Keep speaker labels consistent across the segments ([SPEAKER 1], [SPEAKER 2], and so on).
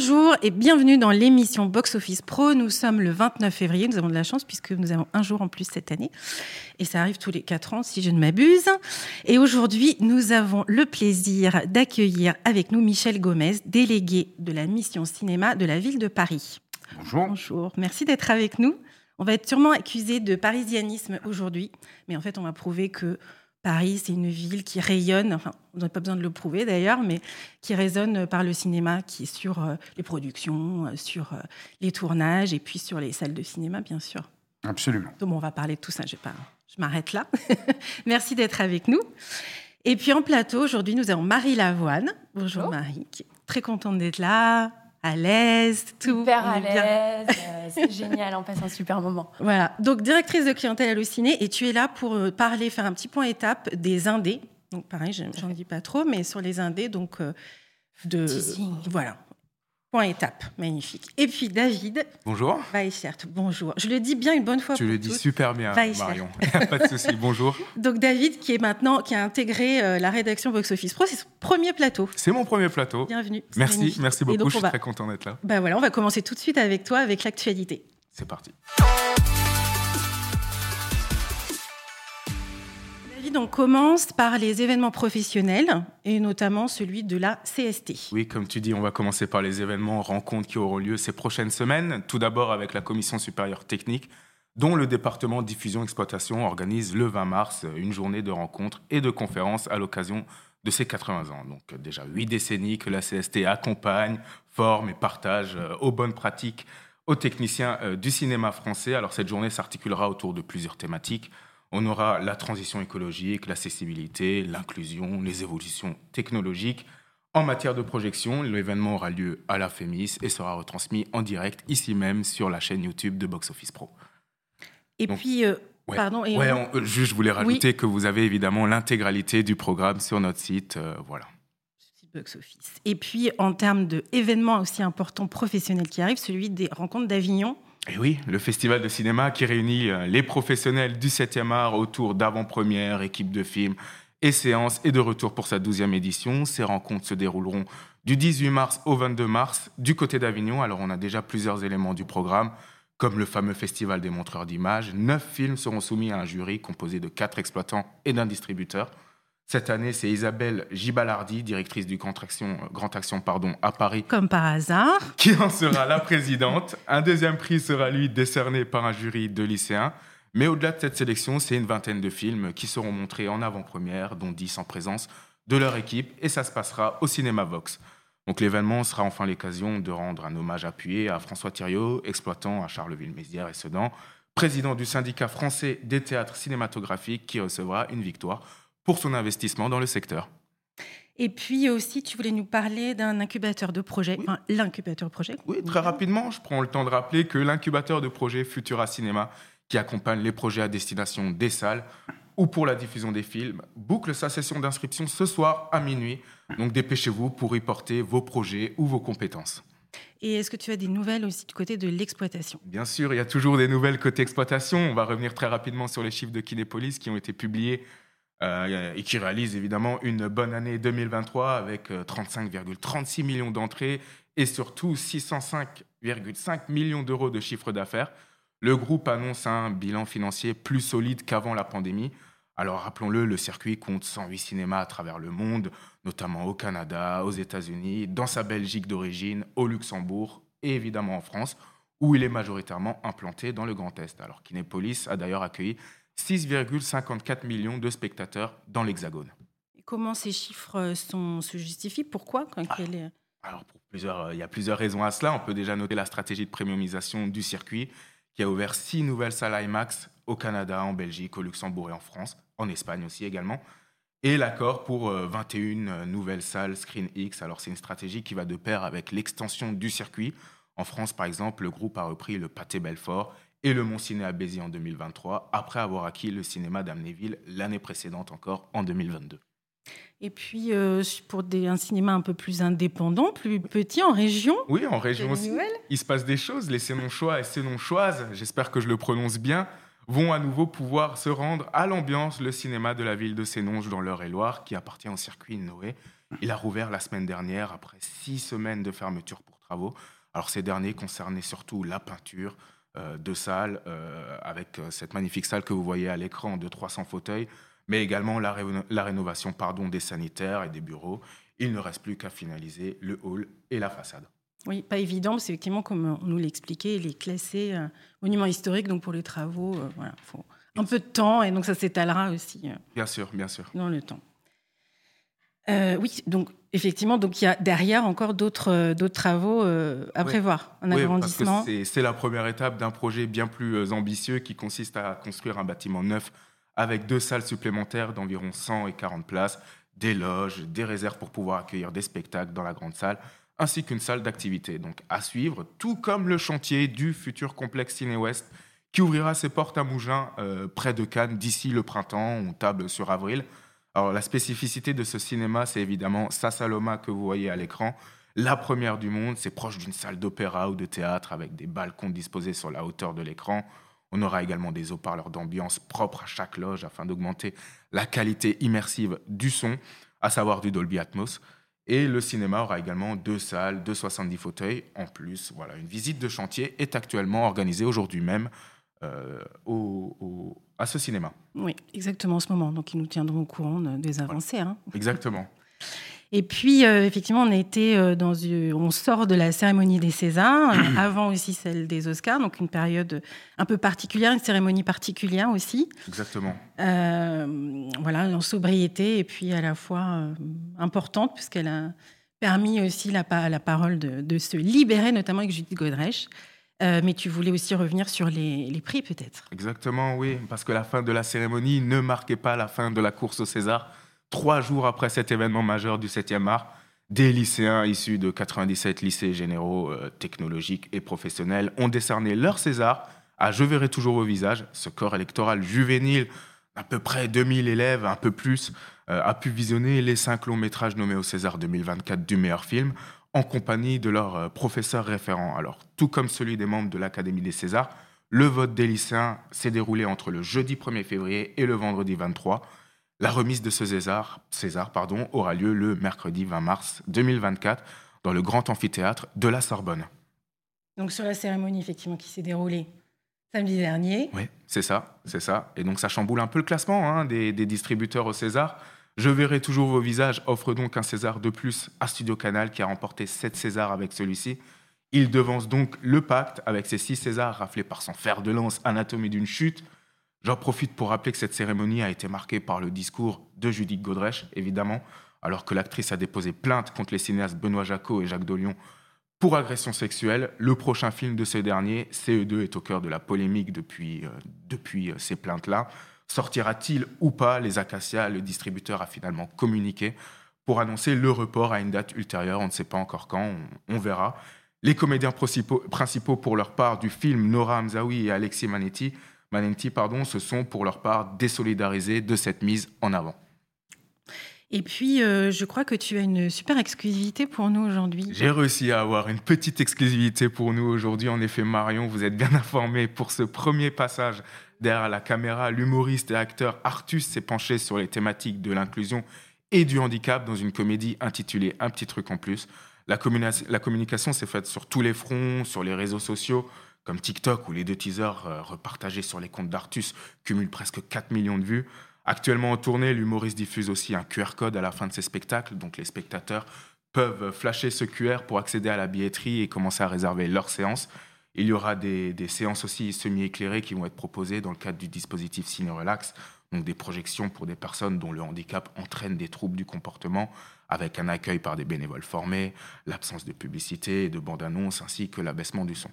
[SPEAKER 1] Bonjour et bienvenue dans l'émission Box Office Pro. Nous sommes le 29 février. Nous avons de la chance puisque nous avons un jour en plus cette année. Et ça arrive tous les quatre ans si je ne m'abuse. Et aujourd'hui, nous avons le plaisir d'accueillir avec nous Michel Gomez, délégué de la mission cinéma de la ville de Paris.
[SPEAKER 2] Bonjour.
[SPEAKER 1] Bonjour. Merci d'être avec nous. On va être sûrement accusé de parisianisme aujourd'hui. Mais en fait, on va prouver que Paris, c'est une ville qui rayonne, enfin, on n'a pas besoin de le prouver d'ailleurs, mais qui résonne par le cinéma, qui est sur euh, les productions, euh, sur euh, les tournages et puis sur les salles de cinéma, bien sûr.
[SPEAKER 2] Absolument.
[SPEAKER 1] Donc, on va parler de tout ça. Je, pas, je m'arrête là. Merci d'être avec nous. Et puis en plateau, aujourd'hui, nous avons Marie Lavoine. Bonjour
[SPEAKER 3] Bonjour.
[SPEAKER 1] Marie, qui est très contente d'être là, à l'aise, tout.
[SPEAKER 3] Super à l'aise, euh, c'est génial, on passe un super moment.
[SPEAKER 1] Voilà, donc directrice de clientèle hallucinée, et tu es là pour euh, parler, faire un petit point étape des indés. Donc pareil, je- j'en dis pas trop, mais sur les indés, donc euh, de
[SPEAKER 3] Teasing.
[SPEAKER 1] voilà, point étape, magnifique. Et puis David
[SPEAKER 4] Bonjour.
[SPEAKER 1] Weichert, bonjour. Je le dis bien une bonne fois
[SPEAKER 4] Tu
[SPEAKER 1] pour
[SPEAKER 4] le dis
[SPEAKER 1] toutes.
[SPEAKER 4] super bien,
[SPEAKER 1] Esther.
[SPEAKER 4] Marion. pas de souci. Bonjour.
[SPEAKER 1] Donc David, qui est maintenant, qui a intégré euh, la rédaction Box Office Pro, c'est son premier plateau.
[SPEAKER 4] C'est mon premier plateau.
[SPEAKER 1] Bienvenue.
[SPEAKER 4] Merci,
[SPEAKER 1] magnifique.
[SPEAKER 4] merci beaucoup.
[SPEAKER 1] donc,
[SPEAKER 4] Je suis
[SPEAKER 1] va,
[SPEAKER 4] très content d'être là.
[SPEAKER 1] bah voilà, on va commencer tout de suite avec toi, avec l'actualité.
[SPEAKER 4] C'est parti.
[SPEAKER 1] On commence par les événements professionnels et notamment celui de la CST.
[SPEAKER 4] Oui, comme tu dis, on va commencer par les événements, rencontres qui auront lieu ces prochaines semaines. Tout d'abord avec la commission supérieure technique, dont le département diffusion-exploitation organise le 20 mars une journée de rencontres et de conférences à l'occasion de ses 80 ans. Donc déjà huit décennies que la CST accompagne, forme et partage euh, aux bonnes pratiques aux techniciens euh, du cinéma français. Alors cette journée s'articulera autour de plusieurs thématiques. On aura la transition écologique, l'accessibilité, l'inclusion, les évolutions technologiques. En matière de projection, l'événement aura lieu à la FEMIS et sera retransmis en direct ici même sur la chaîne YouTube de Box Office Pro.
[SPEAKER 1] Et
[SPEAKER 4] Donc,
[SPEAKER 1] puis, euh,
[SPEAKER 4] Ouais.
[SPEAKER 1] pardon, et
[SPEAKER 4] Ouais,
[SPEAKER 1] on-
[SPEAKER 4] on- euh, juste, je voulais rajouter que vous avez évidemment l'intégralité du programme sur notre site. euh, voilà.
[SPEAKER 1] Box Office. Et puis, en termes d'événements aussi importants professionnels qui arrivent, celui des rencontres d'Avignon.
[SPEAKER 4] Et oui, le festival de cinéma qui réunit euh, les professionnels du 7e art autour d'avant-première, équipe de films et séances est de retour pour sa 12e édition. Ces rencontres se dérouleront du 18 mars au 22 mars du côté d'Avignon. Alors on a déjà plusieurs éléments du programme, comme le fameux festival des montreurs d'images. Neuf films seront soumis à un jury composé de quatre exploitants et d'un distributeur. Cette année, c'est Isabelle Gibalardi, directrice du Grand Action, Grand Action pardon, à Paris,
[SPEAKER 1] Comme par hasard.
[SPEAKER 4] qui en sera la présidente. Un deuxième prix sera lui décerné par un jury de lycéens. Mais au-delà de cette sélection, c'est une vingtaine de films qui seront montrés en avant-première, dont 10 en présence de leur équipe, et ça se passera au Cinéma Vox. Donc l'événement sera enfin l'occasion de rendre un hommage appuyé à François Thiriot, exploitant à Charleville-Mézières et Sedan, président du syndicat français des théâtres cinématographiques, qui recevra une victoire pour son investissement dans le secteur.
[SPEAKER 1] Et puis aussi, tu voulais nous parler d'un incubateur de projet,
[SPEAKER 4] Oui.
[SPEAKER 1] enfin l'incubateur de projet.
[SPEAKER 4] Oui, très rapidement, je prends le temps de rappeler que l'incubateur de projet Futura Cinéma, qui accompagne les projets à destination des salles ou pour la diffusion des films, boucle sa session d'inscription ce soir à minuit. Donc dépêchez-vous pour y porter vos projets ou vos compétences.
[SPEAKER 1] Et est-ce que tu as des nouvelles aussi du côté de l'exploitation?
[SPEAKER 4] Bien sûr, il y a toujours des nouvelles côté exploitation. On va revenir très rapidement sur les chiffres de Kinépolis qui ont été publiés euh, et qui réalisent évidemment une bonne année 2023 avec euh, 35,36 millions d'entrées et surtout 605,5 millions d'euros de chiffre d'affaires. Le groupe annonce un bilan financier plus solide qu'avant la pandémie. Alors rappelons-le, le circuit compte 108 cinémas à travers le monde, notamment au Canada, aux États-Unis, dans sa Belgique d'origine, au Luxembourg et évidemment en France, où il est majoritairement implanté dans le Grand Est. Alors Kinépolis a d'ailleurs accueilli 6,54 millions de spectateurs dans l'Hexagone.
[SPEAKER 1] Comment ces chiffres euh, sont, se justifient? Pourquoi? Quand-
[SPEAKER 4] Ah.
[SPEAKER 1] est-
[SPEAKER 4] Alors, pour plusieurs, euh, il y a plusieurs raisons à cela. On peut déjà noter la stratégie de premiumisation du circuit, qui a ouvert six nouvelles salles IMAX au Canada, en Belgique, au Luxembourg et en France, en Espagne aussi également. Et l'accord pour euh, 21 euh, nouvelles salles Screen X. Alors, c'est une stratégie qui va de pair avec l'extension du circuit. En France, par exemple, le groupe a repris le Pâté Belfort et le Mont-Ciné à Béziers en 2023, après avoir acquis le cinéma d'Amnéville l'année précédente encore en 2022.
[SPEAKER 1] Et puis, euh, pour des, un cinéma un peu plus indépendant, plus petit, en région,
[SPEAKER 4] Oui, en région aussi. Il se passe des choses. Les Sénonchois et Sénonchoises, j'espère que je le prononce bien, vont à nouveau pouvoir se rendre à l'ambiance, le cinéma de la ville de Sénonges dans l'Eure-et-Loire, qui appartient au circuit Noé. Il a rouvert la semaine dernière après six semaines de fermeture pour travaux. Alors ces derniers concernaient surtout la peinture, de salles, euh, avec euh, cette magnifique salle que vous voyez à l'écran de 300 fauteuils, mais également la, rénovation pardon, des sanitaires et des bureaux. Il ne reste plus qu'à finaliser le hall et la façade.
[SPEAKER 1] Oui, pas évident, parce effectivement, comme on nous l'expliquait, il est classé monument historique, donc pour les travaux, il faut un peu de temps, et donc ça s'étalera aussi.
[SPEAKER 4] bien sûr, bien sûr.
[SPEAKER 1] Dans le temps. oui, donc Effectivement, donc il y a derrière encore d'autres euh, travaux euh, à prévoir, un agrandissement.
[SPEAKER 4] C'est la première étape d'un projet bien plus euh, ambitieux qui consiste à construire un bâtiment neuf avec deux salles supplémentaires d'environ 100 et 40 places, des loges, des réserves pour pouvoir accueillir des spectacles dans la grande salle, ainsi qu'une salle d'activité. Donc à suivre, tout comme le chantier du futur complexe Ciné Ouest qui ouvrira ses portes à Mougins près de Cannes d'ici le printemps, on table sur avril. Alors la spécificité de ce cinéma, c'est évidemment sa Saloma que vous voyez à l'écran. La première du monde, c'est proche d'une salle d'opéra ou de théâtre avec des balcons disposés sur la hauteur de l'écran. On aura également des haut-parleurs d'ambiance propres à chaque loge afin d'augmenter la qualité immersive du son, à savoir du Dolby Atmos. Et le cinéma aura également deux salles, de 70 fauteuils. En plus, voilà, une visite de chantier est actuellement organisée aujourd'hui même euh, au, à ce cinéma.
[SPEAKER 1] Oui, exactement en ce moment. Donc, ils nous tiendront au courant des avancées. Hein.
[SPEAKER 4] Exactement.
[SPEAKER 1] Et puis, euh, effectivement, on été euh, dans on sort de la cérémonie des Césars, avant aussi celle des Oscars, donc une période un peu particulière, une cérémonie particulière aussi.
[SPEAKER 4] Exactement.
[SPEAKER 1] voilà, en sobriété et puis à la fois importante puisqu'elle a permis aussi la, la parole de, de, se libérer, notamment avec Judith Godrèche. Euh, mais tu voulais aussi revenir sur les, prix, peut-être.
[SPEAKER 4] Exactement, oui, parce que la fin de la cérémonie ne marquait pas la fin de la course au César. Trois jours après cet événement majeur du 7e art, des lycéens issus de 97 lycées généraux euh, technologiques et professionnels ont décerné leur César à Je verrai toujours vos visages, ce corps électoral juvénile à peu près 2000 élèves, un peu plus, euh, a pu visionner les cinq longs métrages nommés au César 2024 du meilleur film en compagnie de leurs euh, professeurs référents. Alors, tout comme celui des membres de l'Académie des Césars, le vote des lycéens s'est déroulé entre le jeudi 1er février et le vendredi 23. La remise de ce César, César pardon, aura lieu le mercredi 20 mars 2024 dans le grand amphithéâtre de la Sorbonne.
[SPEAKER 1] Donc sur la cérémonie effectivement qui s'est déroulée samedi dernier.
[SPEAKER 4] Oui, c'est ça, c'est ça. Et donc ça chamboule un peu le classement hein, des, des distributeurs au César. Je verrai toujours vos visages offre donc un César de plus à Studio Canal qui a remporté 7 Césars avec celui-ci. Il devance donc le pacte avec ses 6 Césars raflés par son fer de lance Anatomie d'une chute. J'en profite pour rappeler que cette cérémonie a été marquée par le discours de Judith Godrèche, évidemment, alors que l'actrice a déposé plainte contre les cinéastes Benoît Jacot et Jacques Dolion pour agression sexuelle. Le prochain film de ce dernier, CE2, est au cœur de la polémique depuis, euh, euh, ces plaintes-là. Sortira-t-il ou pas Les Acacias, le distributeur a finalement communiqué pour annoncer le report à une date ultérieure. On ne sait pas encore quand, on, verra. Les comédiens principaux, pour leur part du film, Nora Hamzaoui et Alexis Manetti, Manenti, pardon, se sont pour leur part désolidarisés de cette mise en avant.
[SPEAKER 1] Et puis, euh, je crois que tu as une super exclusivité pour nous aujourd'hui.
[SPEAKER 4] J'ai réussi à avoir une petite exclusivité pour nous aujourd'hui. En effet, Marion, vous êtes bien informé pour ce premier passage derrière la caméra. L'humoriste et acteur Artus s'est penché sur les thématiques de l'inclusion et du handicap dans une comédie intitulée Un petit truc en plus. La, communication s'est faite sur tous les fronts, sur les réseaux sociaux, comme TikTok, où les deux teasers euh, repartagés sur les comptes d'Artus cumulent presque 4 millions de vues. Actuellement en tournée, l'humoriste diffuse aussi un QR code à la fin de ses spectacles, donc les spectateurs peuvent flasher ce QR pour accéder à la billetterie et commencer à réserver leur séance. Il y aura des, séances aussi semi-éclairées qui vont être proposées dans le cadre du dispositif Ciné Relax, donc des projections pour des personnes dont le handicap entraîne des troubles du comportement, avec un accueil par des bénévoles formés, l'absence de publicité et de bande-annonce, ainsi que l'abaissement du son.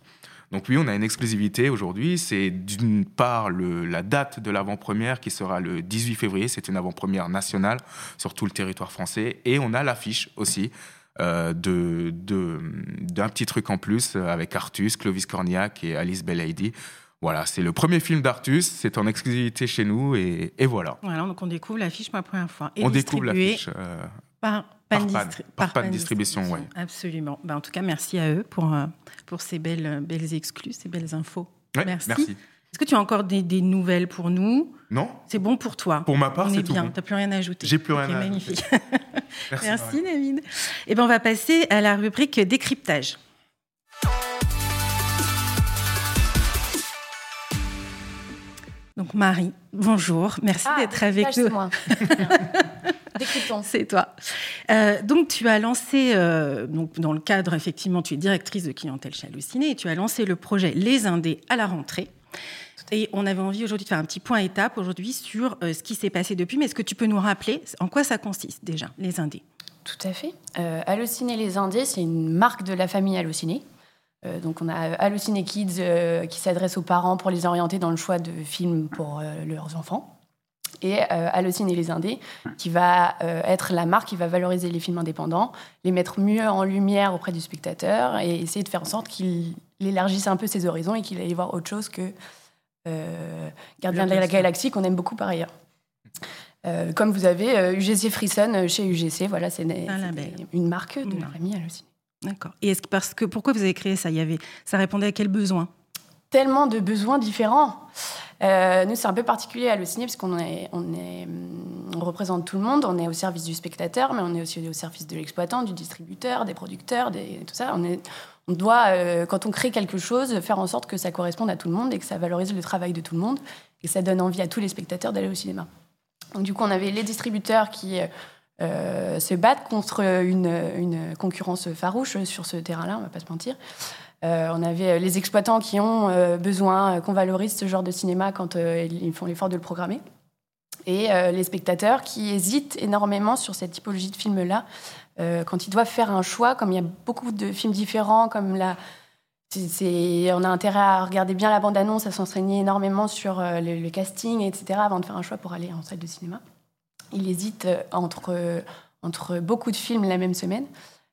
[SPEAKER 4] Donc oui, on a une exclusivité aujourd'hui. C'est d'une part la date de l'avant-première qui sera le 18 février. C'est une avant-première nationale sur tout le territoire français. Et on a l'affiche aussi euh, de, d'un petit truc en plus avec Artus, Clovis Cornillac et Alice Belaïdi. Voilà, c'est le premier film d'Artus, c'est en exclusivité chez nous et, voilà.
[SPEAKER 1] Voilà, donc on découvre l'affiche pour la première fois.
[SPEAKER 4] Et on découvre l'affiche euh,
[SPEAKER 1] par
[SPEAKER 4] par, pan, distribution, oui.
[SPEAKER 1] Absolument. Ben, en tout cas, merci à eux pour, euh, pour ces belles, belles exclus, ces belles infos. merci. merci. Est-ce que tu as encore des, des nouvelles pour nous?
[SPEAKER 4] Non
[SPEAKER 1] C'est bon pour toi
[SPEAKER 4] Pour ma part,
[SPEAKER 1] On
[SPEAKER 4] c'est
[SPEAKER 1] est
[SPEAKER 4] tout
[SPEAKER 1] bien,
[SPEAKER 4] bon.
[SPEAKER 1] tu n'as plus rien à ajouter.
[SPEAKER 4] J'ai plus rien à
[SPEAKER 1] magnifique.
[SPEAKER 4] Merci.
[SPEAKER 1] Merci. David. Eh ben, on va passer à la rubrique décryptage. Donc Marie, bonjour, merci
[SPEAKER 3] Ah,
[SPEAKER 1] d'être avec nous.
[SPEAKER 3] c'est moi. Décryptons.
[SPEAKER 1] C'est toi. Euh, donc tu as lancé, euh, donc dans le cadre effectivement, tu es directrice de clientèle chez et tu as lancé le projet Les Indés à la rentrée. Et on avait envie aujourd'hui de faire un petit point étape aujourd'hui sur euh, ce qui s'est passé depuis. Mais est-ce que tu peux nous rappeler en quoi ça consiste déjà, Les Indés?
[SPEAKER 3] Tout à fait. Euh, Allociné les Indés, c'est une marque de la famille Allociné. Euh, donc on a Allociné Kids euh, qui s'adresse aux parents pour les orienter dans le choix de films pour euh, leurs enfants. Et euh, les Indés qui va euh, être la marque qui va valoriser les films indépendants, les mettre mieux en lumière auprès du spectateur et essayer de faire en sorte qu'il élargisse un peu ses horizons et qu'il aille voir autre chose que euh, Gardien de la
[SPEAKER 1] Galaxie.
[SPEAKER 3] Qu'on aime beaucoup par ailleurs. Euh, comme vous avez euh, UGC Frisson euh, chez UGC, voilà, c'est une,
[SPEAKER 1] Un
[SPEAKER 3] marque de la famille Allociné.
[SPEAKER 1] D'accord. Et est-ce que parce que pourquoi vous avez créé ça? Il y avait, ça répondait à quel besoin?
[SPEAKER 3] Tellement de besoins différents. Euh, nous, c'est un peu particulier à Allociné parce qu'on est, on est, on représente tout le monde. On est au service du spectateur, mais on est aussi au service de l'exploitant, du distributeur, des producteurs, des, tout ça. On, est, on doit, euh, quand on crée quelque chose, faire en sorte que ça corresponde à tout le monde et que ça valorise le travail de tout le monde et ça donne envie à tous les spectateurs d'aller au cinéma. Donc, du coup, on avait les distributeurs qui euh, se battent contre une, concurrence farouche sur ce terrain-là, on va pas se mentir. Euh, on avait les exploitants qui ont euh, besoin euh, qu'on valorise ce genre de cinéma quand euh, ils font l'effort de le programmer. Et euh, les spectateurs qui hésitent énormément sur cette typologie de film-là euh, quand ils doivent faire un choix, comme il y a beaucoup de films différents, comme la, on a intérêt à regarder bien la bande-annonce, à s'enseigner énormément sur euh, le, casting, etc., avant de faire un choix pour aller en salle de cinéma. Il hésite euh, entre, entre beaucoup de films la même semaine.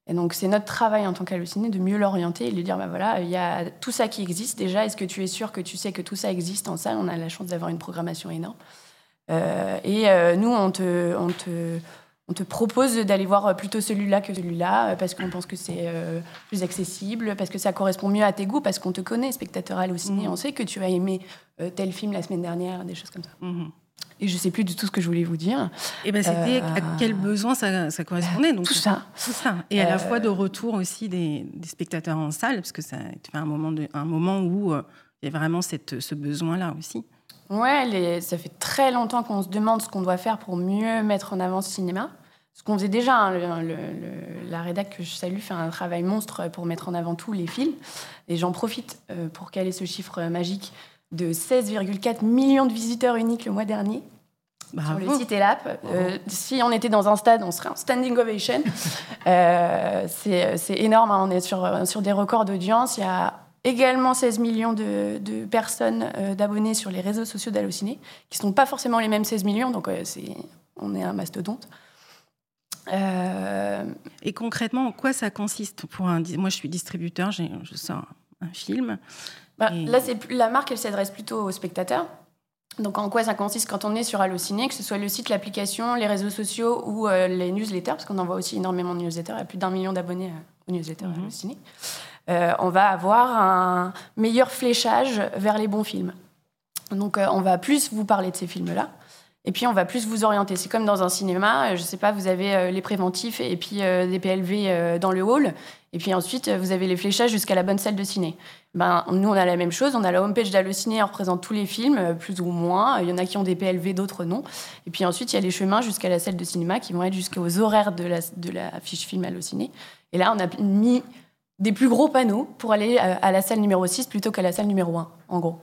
[SPEAKER 3] Et donc, c'est notre travail en tant qu'halluciné de mieux l'orienter et de lui dire bah voilà, il y a tout ça qui existe déjà. Est-ce que tu es sûr que tu sais que tout ça existe en salle? On a la chance d'avoir une programmation énorme. Euh, et euh, nous, on te, on te, on te propose d'aller voir plutôt celui-là que celui-là euh, parce qu'on pense que c'est euh, plus accessible, parce que ça correspond mieux à tes goûts, parce qu'on te connaît, spectateur halluciné.
[SPEAKER 1] Mhm.
[SPEAKER 3] On sait que tu as aimé euh, tel film la semaine dernière, des choses comme ça.
[SPEAKER 1] Mhm.
[SPEAKER 3] Et je sais plus du tout ce que je voulais vous dire.
[SPEAKER 1] Et ben c'était
[SPEAKER 3] Euh,
[SPEAKER 1] à quel besoin ça, ça correspondait donc
[SPEAKER 3] Tout ça.
[SPEAKER 1] Tout ça. Et à la
[SPEAKER 3] Euh,
[SPEAKER 1] fois de retour aussi des, des spectateurs en salle, parce que ça a été un moment, de, un moment où euh, il y a vraiment cette, ce besoin-là aussi.
[SPEAKER 3] Ouais, les- ça fait très longtemps qu'on se demande ce qu'on doit faire pour mieux mettre en avant ce cinéma. Ce qu'on faisait déjà, hein, le- le- le- la rédac que je salue fait un travail monstre pour mettre en avant tous les films. Et j'en profite euh, pour caler ce chiffre magique de 16,4 millions de visiteurs uniques le mois dernier sur le
[SPEAKER 1] Bravo.
[SPEAKER 3] site et l'app. Euh, si on était dans un stade, on serait en standing ovation. Euh, c'est c'est énorme, hein, on est sur, sur des records d'audience. Il y a également 16 millions de, de personnes euh, d'abonnés sur les réseaux sociaux d'Allociné, qui ne sont pas forcément les mêmes 16 millions, donc euh, c'est- on est un mastodonte. Euh,
[SPEAKER 1] Et concrètement, en quoi ça consiste pour un Moi, je suis distributeur, j'ai- je sors un film.
[SPEAKER 3] Bah,
[SPEAKER 1] Et-
[SPEAKER 3] Là, c'est la marque, elle s'adresse plutôt aux spectateurs. Donc, en quoi ça consiste quand on est sur Allociné, que ce soit le site, l'application, les réseaux sociaux ou les newsletters, parce qu'on envoie aussi énormément de newsletters, il y a plus d'un million d'abonnés aux newsletters
[SPEAKER 1] Mhm.
[SPEAKER 3] Allociné. Euh, on va avoir un meilleur fléchage vers les bons films. Donc, euh, on va plus vous parler de ces films-là. Et puis, on va plus vous orienter. C'est comme dans un cinéma, euh, je sais pas, vous avez les préventifs et puis des PLV dans le hall. Et puis ensuite, vous avez les fléchages jusqu'à la bonne salle de ciné. Ben, nous, on a la même chose. On a la homepage d'Allociné, on représente tous les films, plus ou moins. Il y en a qui ont des PLV, d'autres non. Et puis ensuite, il y a les chemins jusqu'à la salle de cinéma qui vont être jusqu'aux horaires de la, de fiche film Allociné. Et là, on a mis des plus gros panneaux pour aller euh, à la salle numéro 6 plutôt qu'à la salle numéro 1, en gros.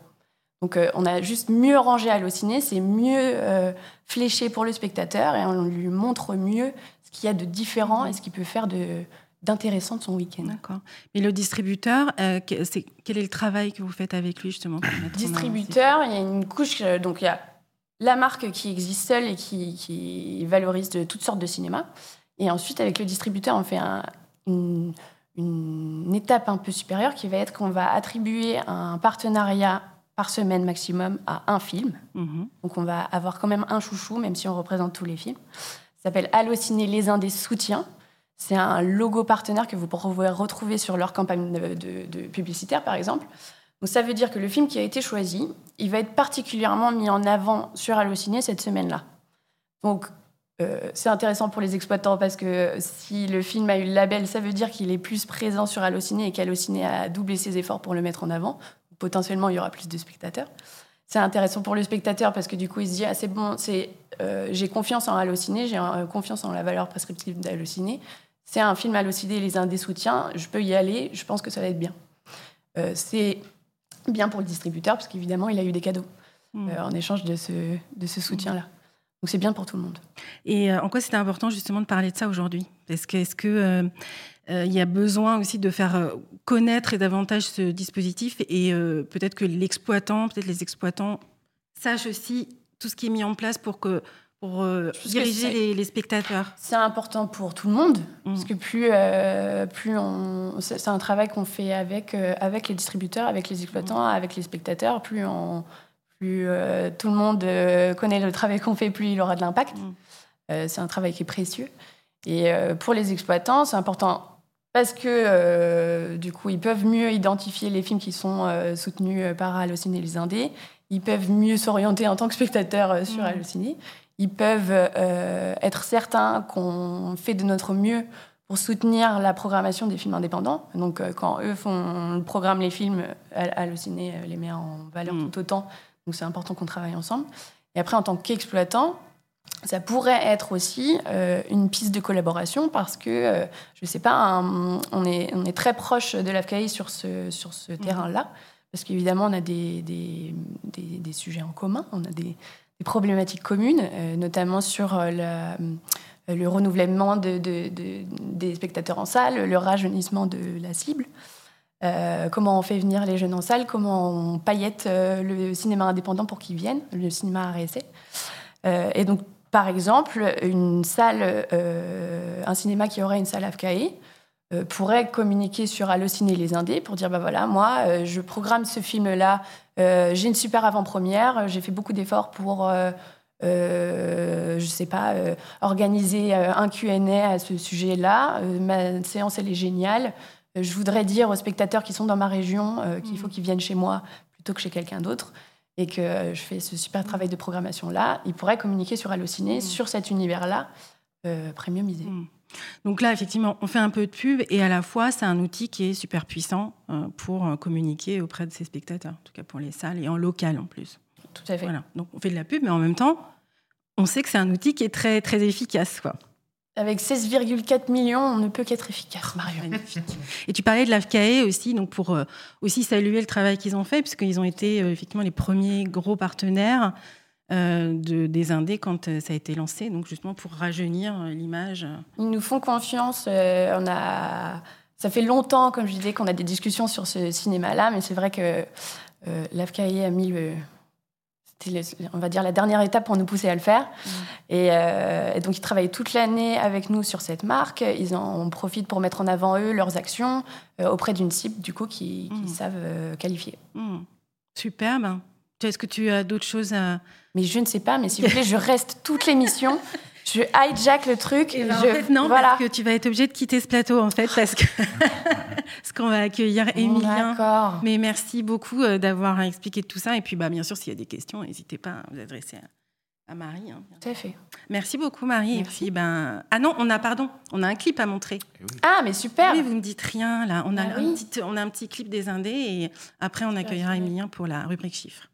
[SPEAKER 3] Donc, euh, on a juste mieux rangé Allociné, c'est mieux euh, fléché pour le spectateur et on lui montre mieux ce qu'il y a de différent et ce qu'il peut faire de d'intéressant de son week-end.
[SPEAKER 1] D'accord. Mais le distributeur, euh, c'est- quel est le travail que vous faites avec lui justement
[SPEAKER 3] distributeur, il y a une couche, donc il y a la marque qui existe seule et qui, qui valorise de toutes sortes de cinéma. Et ensuite, avec le distributeur, on fait un- une, une étape un peu supérieure qui va être qu'on va attribuer un partenariat par semaine maximum à un film.
[SPEAKER 1] Mhm.
[SPEAKER 3] Donc on va avoir quand même un chouchou, même si on représente tous les films. Ça s'appelle Allociné les Indes soutiens. C'est un logo partenaire que vous pourrez retrouver sur leur campagne de, de- de publicitaire, par exemple. Donc ça veut dire que le film qui a été choisi, il va être particulièrement mis en avant sur Allociné cette semaine-là. Donc c'est intéressant pour les exploitants parce que si le film a eu le label, ça veut dire qu'il est plus présent sur Allociné et qu'Allociné a doublé ses efforts pour le mettre en avant. Potentiellement, il y aura plus de spectateurs. C'est intéressant pour le spectateur parce que du coup, il se dit ah, c'est bon, c'est euh, j'ai confiance en Allociné, j'ai euh, confiance en la valeur prescriptive d'Allociné. C'est un film Allociné, les uns des soutiens, je peux y aller, je pense que ça va être bien. c'est bien pour le distributeur parce qu'évidemment, il a eu des cadeaux mmh. en échange de ce, de ce soutien-là. Donc c'est bien pour tout le monde.
[SPEAKER 1] Et euh, en quoi c'était important justement de parler de ça aujourd'hui? Est-ce que est-ce que euh, euh, il y a besoin aussi de faire connaître et davantage ce dispositif et peut-être que l'exploitant, peut-être les exploitants sachent aussi tout ce qui est mis en place pour que pour diriger les, spectateurs?
[SPEAKER 3] C'est important pour tout le monde mmh. parce que plus plus on c'est un travail qu'on fait avec avec les distributeurs, avec les exploitants, mmh. avec les spectateurs, plus on plus euh, tout le monde euh, connaît le travail qu'on fait, plus il aura de l'impact. Mm. Euh, c'est un travail qui est précieux. Et pour les exploitants, c'est important parce que du coup, ils peuvent mieux identifier les films qui sont soutenus par Allociné et les Indés. Ils peuvent mieux s'orienter en tant que spectateurs sur mmh. Allociné. Ils peuvent être certains qu'on fait de notre mieux pour soutenir la programmation des films indépendants. Donc, quand eux font, programment les films, Allociné les met en valeur mm. tout autant donc c'est important qu'on travaille ensemble. Et après, en tant qu'exploitant, ça pourrait être aussi euh, une piste de collaboration parce que, euh, je ne sais pas, on, est, on est très proche de l'AFCAI sur ce, sur ce mmh. terrain-là, parce qu'évidemment, on a des, des, des, sujets en commun, on a des, problématiques communes, euh, notamment sur le renouvellement de, des spectateurs en salle, le rajeunissement de la cible. Euh, comment on fait venir les jeunes en salle, comment on paillette euh, le cinéma indépendant pour qu'ils viennent, le cinéma à euh, et donc, par exemple, une salle, un cinéma qui aurait une salle AFKE pourrait communiquer sur Allociné les Indés pour dire bah voilà, moi, je programme ce film-là, j'ai une super avant-première, j'ai fait beaucoup d'efforts pour. je sais pas, organiser un Q&A à ce sujet-là. ma séance, elle est géniale. Euh, je voudrais dire aux spectateurs qui sont dans ma région euh, qu'il faut mm. qu'ils viennent chez moi plutôt que chez quelqu'un d'autre et que euh, je fais ce super travail de programmation-là, ils pourraient communiquer sur Allociné, mm. sur cet univers-là, euh, premiumisé. Mm.
[SPEAKER 1] Donc là, effectivement, on fait un peu de pub et à la fois, c'est un outil qui est super puissant pour communiquer auprès de ses spectateurs, en tout cas pour les salles et en local en plus.
[SPEAKER 3] Tout à fait.
[SPEAKER 1] Voilà. Donc on fait de la pub, mais en même temps, on sait que c'est un outil qui est très, très efficace. Quoi.
[SPEAKER 3] Avec 16,4 millions, on ne peut qu'être efficace, Marion.
[SPEAKER 1] Et tu parlais de l'AFCAE aussi, donc pour euh, aussi saluer le travail qu'ils ont fait, puisqu'ils ont été euh, effectivement les premiers gros partenaires euh, de, des Indés quand ça a été lancé, donc justement pour rajeunir l'image.
[SPEAKER 3] Ils nous font confiance. on a... Ça fait longtemps, comme je disais, qu'on a des discussions sur ce cinéma-là, mais c'est vrai que l'AFCAE a mis le, on va dire, la dernière étape pour nous pousser à le faire. Mm. Euh, et, donc, ils travaillent toute l'année avec nous sur cette marque. Ils en profitent pour mettre en avant, eux, leurs actions euh, auprès d'une cible, du coup, qui, mm. savent euh, qualifier.
[SPEAKER 1] Mm. Superbe. Est-ce que tu as d'autres choses à...
[SPEAKER 3] Mais je ne sais pas, mais s'il vous plaît, je reste toute l'émission je hijack le truc.
[SPEAKER 1] Et
[SPEAKER 3] ben,
[SPEAKER 1] je... En fait, non, voilà. parce que tu vas être obligé de quitter ce plateau, en fait, parce que parce qu'on va accueillir Émilien.
[SPEAKER 3] D'accord.
[SPEAKER 1] Mais merci beaucoup euh, d'avoir expliqué tout ça. Et puis, bah, bien sûr, s'il y a des questions, n'hésitez pas à vous adresser à, Marie. Hein,
[SPEAKER 3] tout à fait.
[SPEAKER 1] Merci beaucoup, Marie. Et puis, ben... Ah non, on a, pardon, on a un clip à montrer.
[SPEAKER 3] Eh ah, mais super.
[SPEAKER 1] Oui, vous me dites rien, là. On a, bah un, petit, on a un petit clip des Indés et après, on accueillera Émilien pour la rubrique chiffres.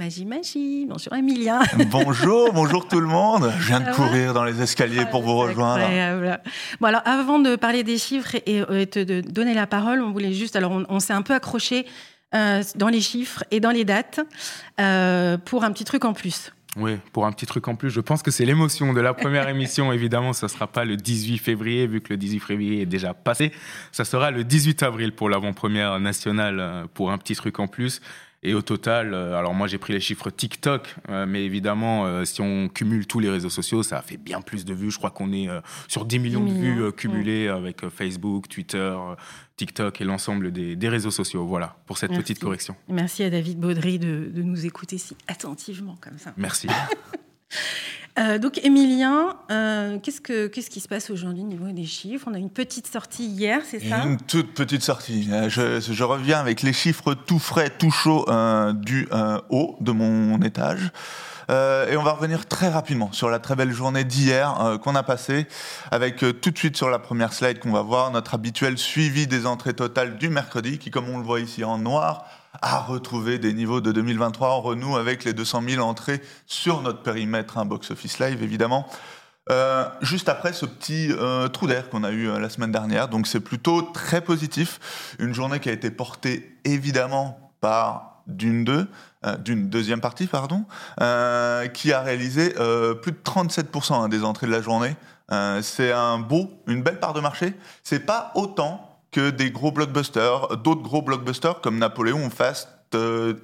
[SPEAKER 1] Magie, magie. Bonjour Emilien.
[SPEAKER 2] Bonjour, bonjour tout le monde. Je viens de courir dans les escaliers pour vous rejoindre.
[SPEAKER 1] Incroyable. Bon alors avant de parler des chiffres et, de donner la parole, on voulait juste, alors on, s'est un peu accroché dans les chiffres et dans les dates pour un petit truc en plus.
[SPEAKER 4] Oui, pour un petit truc en plus, je pense que c'est l'émotion de la première émission. Évidemment, ça ne sera pas le 18 février, vu que le 18 février est déjà passé. Ça sera le 18 avril pour l'avant-première nationale, euh, pour un petit truc en plus. Et au total, euh, alors moi j'ai pris les chiffres TikTok, euh, mais évidemment, si on cumule tous les réseaux sociaux, ça fait bien plus de vues. Je crois qu'on est sur 10 millions, de vues cumulées avec Facebook, Twitter, TikTok et l'ensemble des, réseaux sociaux. Voilà, pour cette petite correction.
[SPEAKER 1] Merci à David Baudry de, nous écouter si attentivement comme ça.
[SPEAKER 4] Merci.
[SPEAKER 1] Euh, donc, Emilien, euh, qu'est-ce, que, qu'est-ce qui se passe aujourd'hui au niveau des chiffres? On a une petite sortie hier, c'est ça?
[SPEAKER 2] Une toute petite sortie. Euh, je, reviens avec les chiffres tout frais, tout chauds du haut de mon étage. Et on va revenir très rapidement sur la très belle journée d'hier qu'on a passée, avec tout de suite sur la première slide qu'on va voir notre habituel suivi des entrées totales du mercredi, qui, comme on le voit ici en noir, a retrouvé des niveaux de 2023 en renoue avec les 200 000 entrées sur notre périmètre, un box-office live évidemment. juste après ce petit trou d'air qu'on a eu la semaine dernière. Donc c'est plutôt très positif. Une journée qui a été portée évidemment par Dune 2, euh, d'une deuxième partie, pardon, euh, qui a réalisé euh, plus de 37% hein, des entrées de la journée. c'est un beau, une belle part de marché. C'est pas autant que des gros blockbusters, d'autres gros blockbusters comme Napoléon, Fast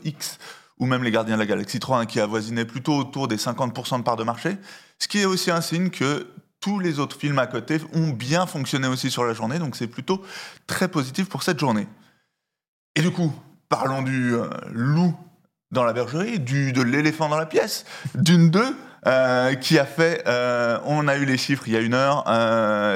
[SPEAKER 2] X ou même Les Gardiens de la Galaxie 3, hein, qui avoisinaient plutôt autour des 50% de part de marché. Ce qui est aussi un signe que tous les autres films à côté ont bien fonctionné aussi sur la journée, donc c'est plutôt très positif pour cette journée. Et du coup, parlons du loup dans la bergerie, du, de l'éléphant dans la pièce, d'une deux, euh, qui a fait, euh, on a eu les chiffres il y a une heure,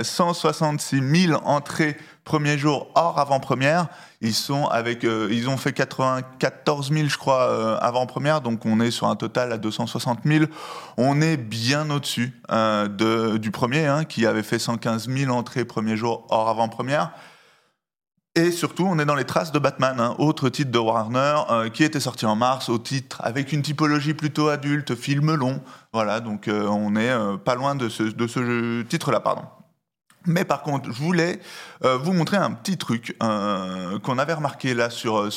[SPEAKER 2] 166 000 entrées premier jour hors avant-première. Ils sont avec, euh, ils ont fait 94 000, je crois, avant-première, donc on est sur un total à 260 000. On est bien au-dessus du premier, hein, qui avait fait 115 000 entrées premier jour hors avant-première. Et surtout, on est dans les traces de Batman, hein, autre titre de Warner, euh, qui était sorti en mars, au titre avec une typologie plutôt adulte, film long. Voilà, donc euh, on est euh, pas loin de ce, titre-là, pardon. Mais par contre, je voulais vous montrer un petit truc qu'on avait remarqué là sur,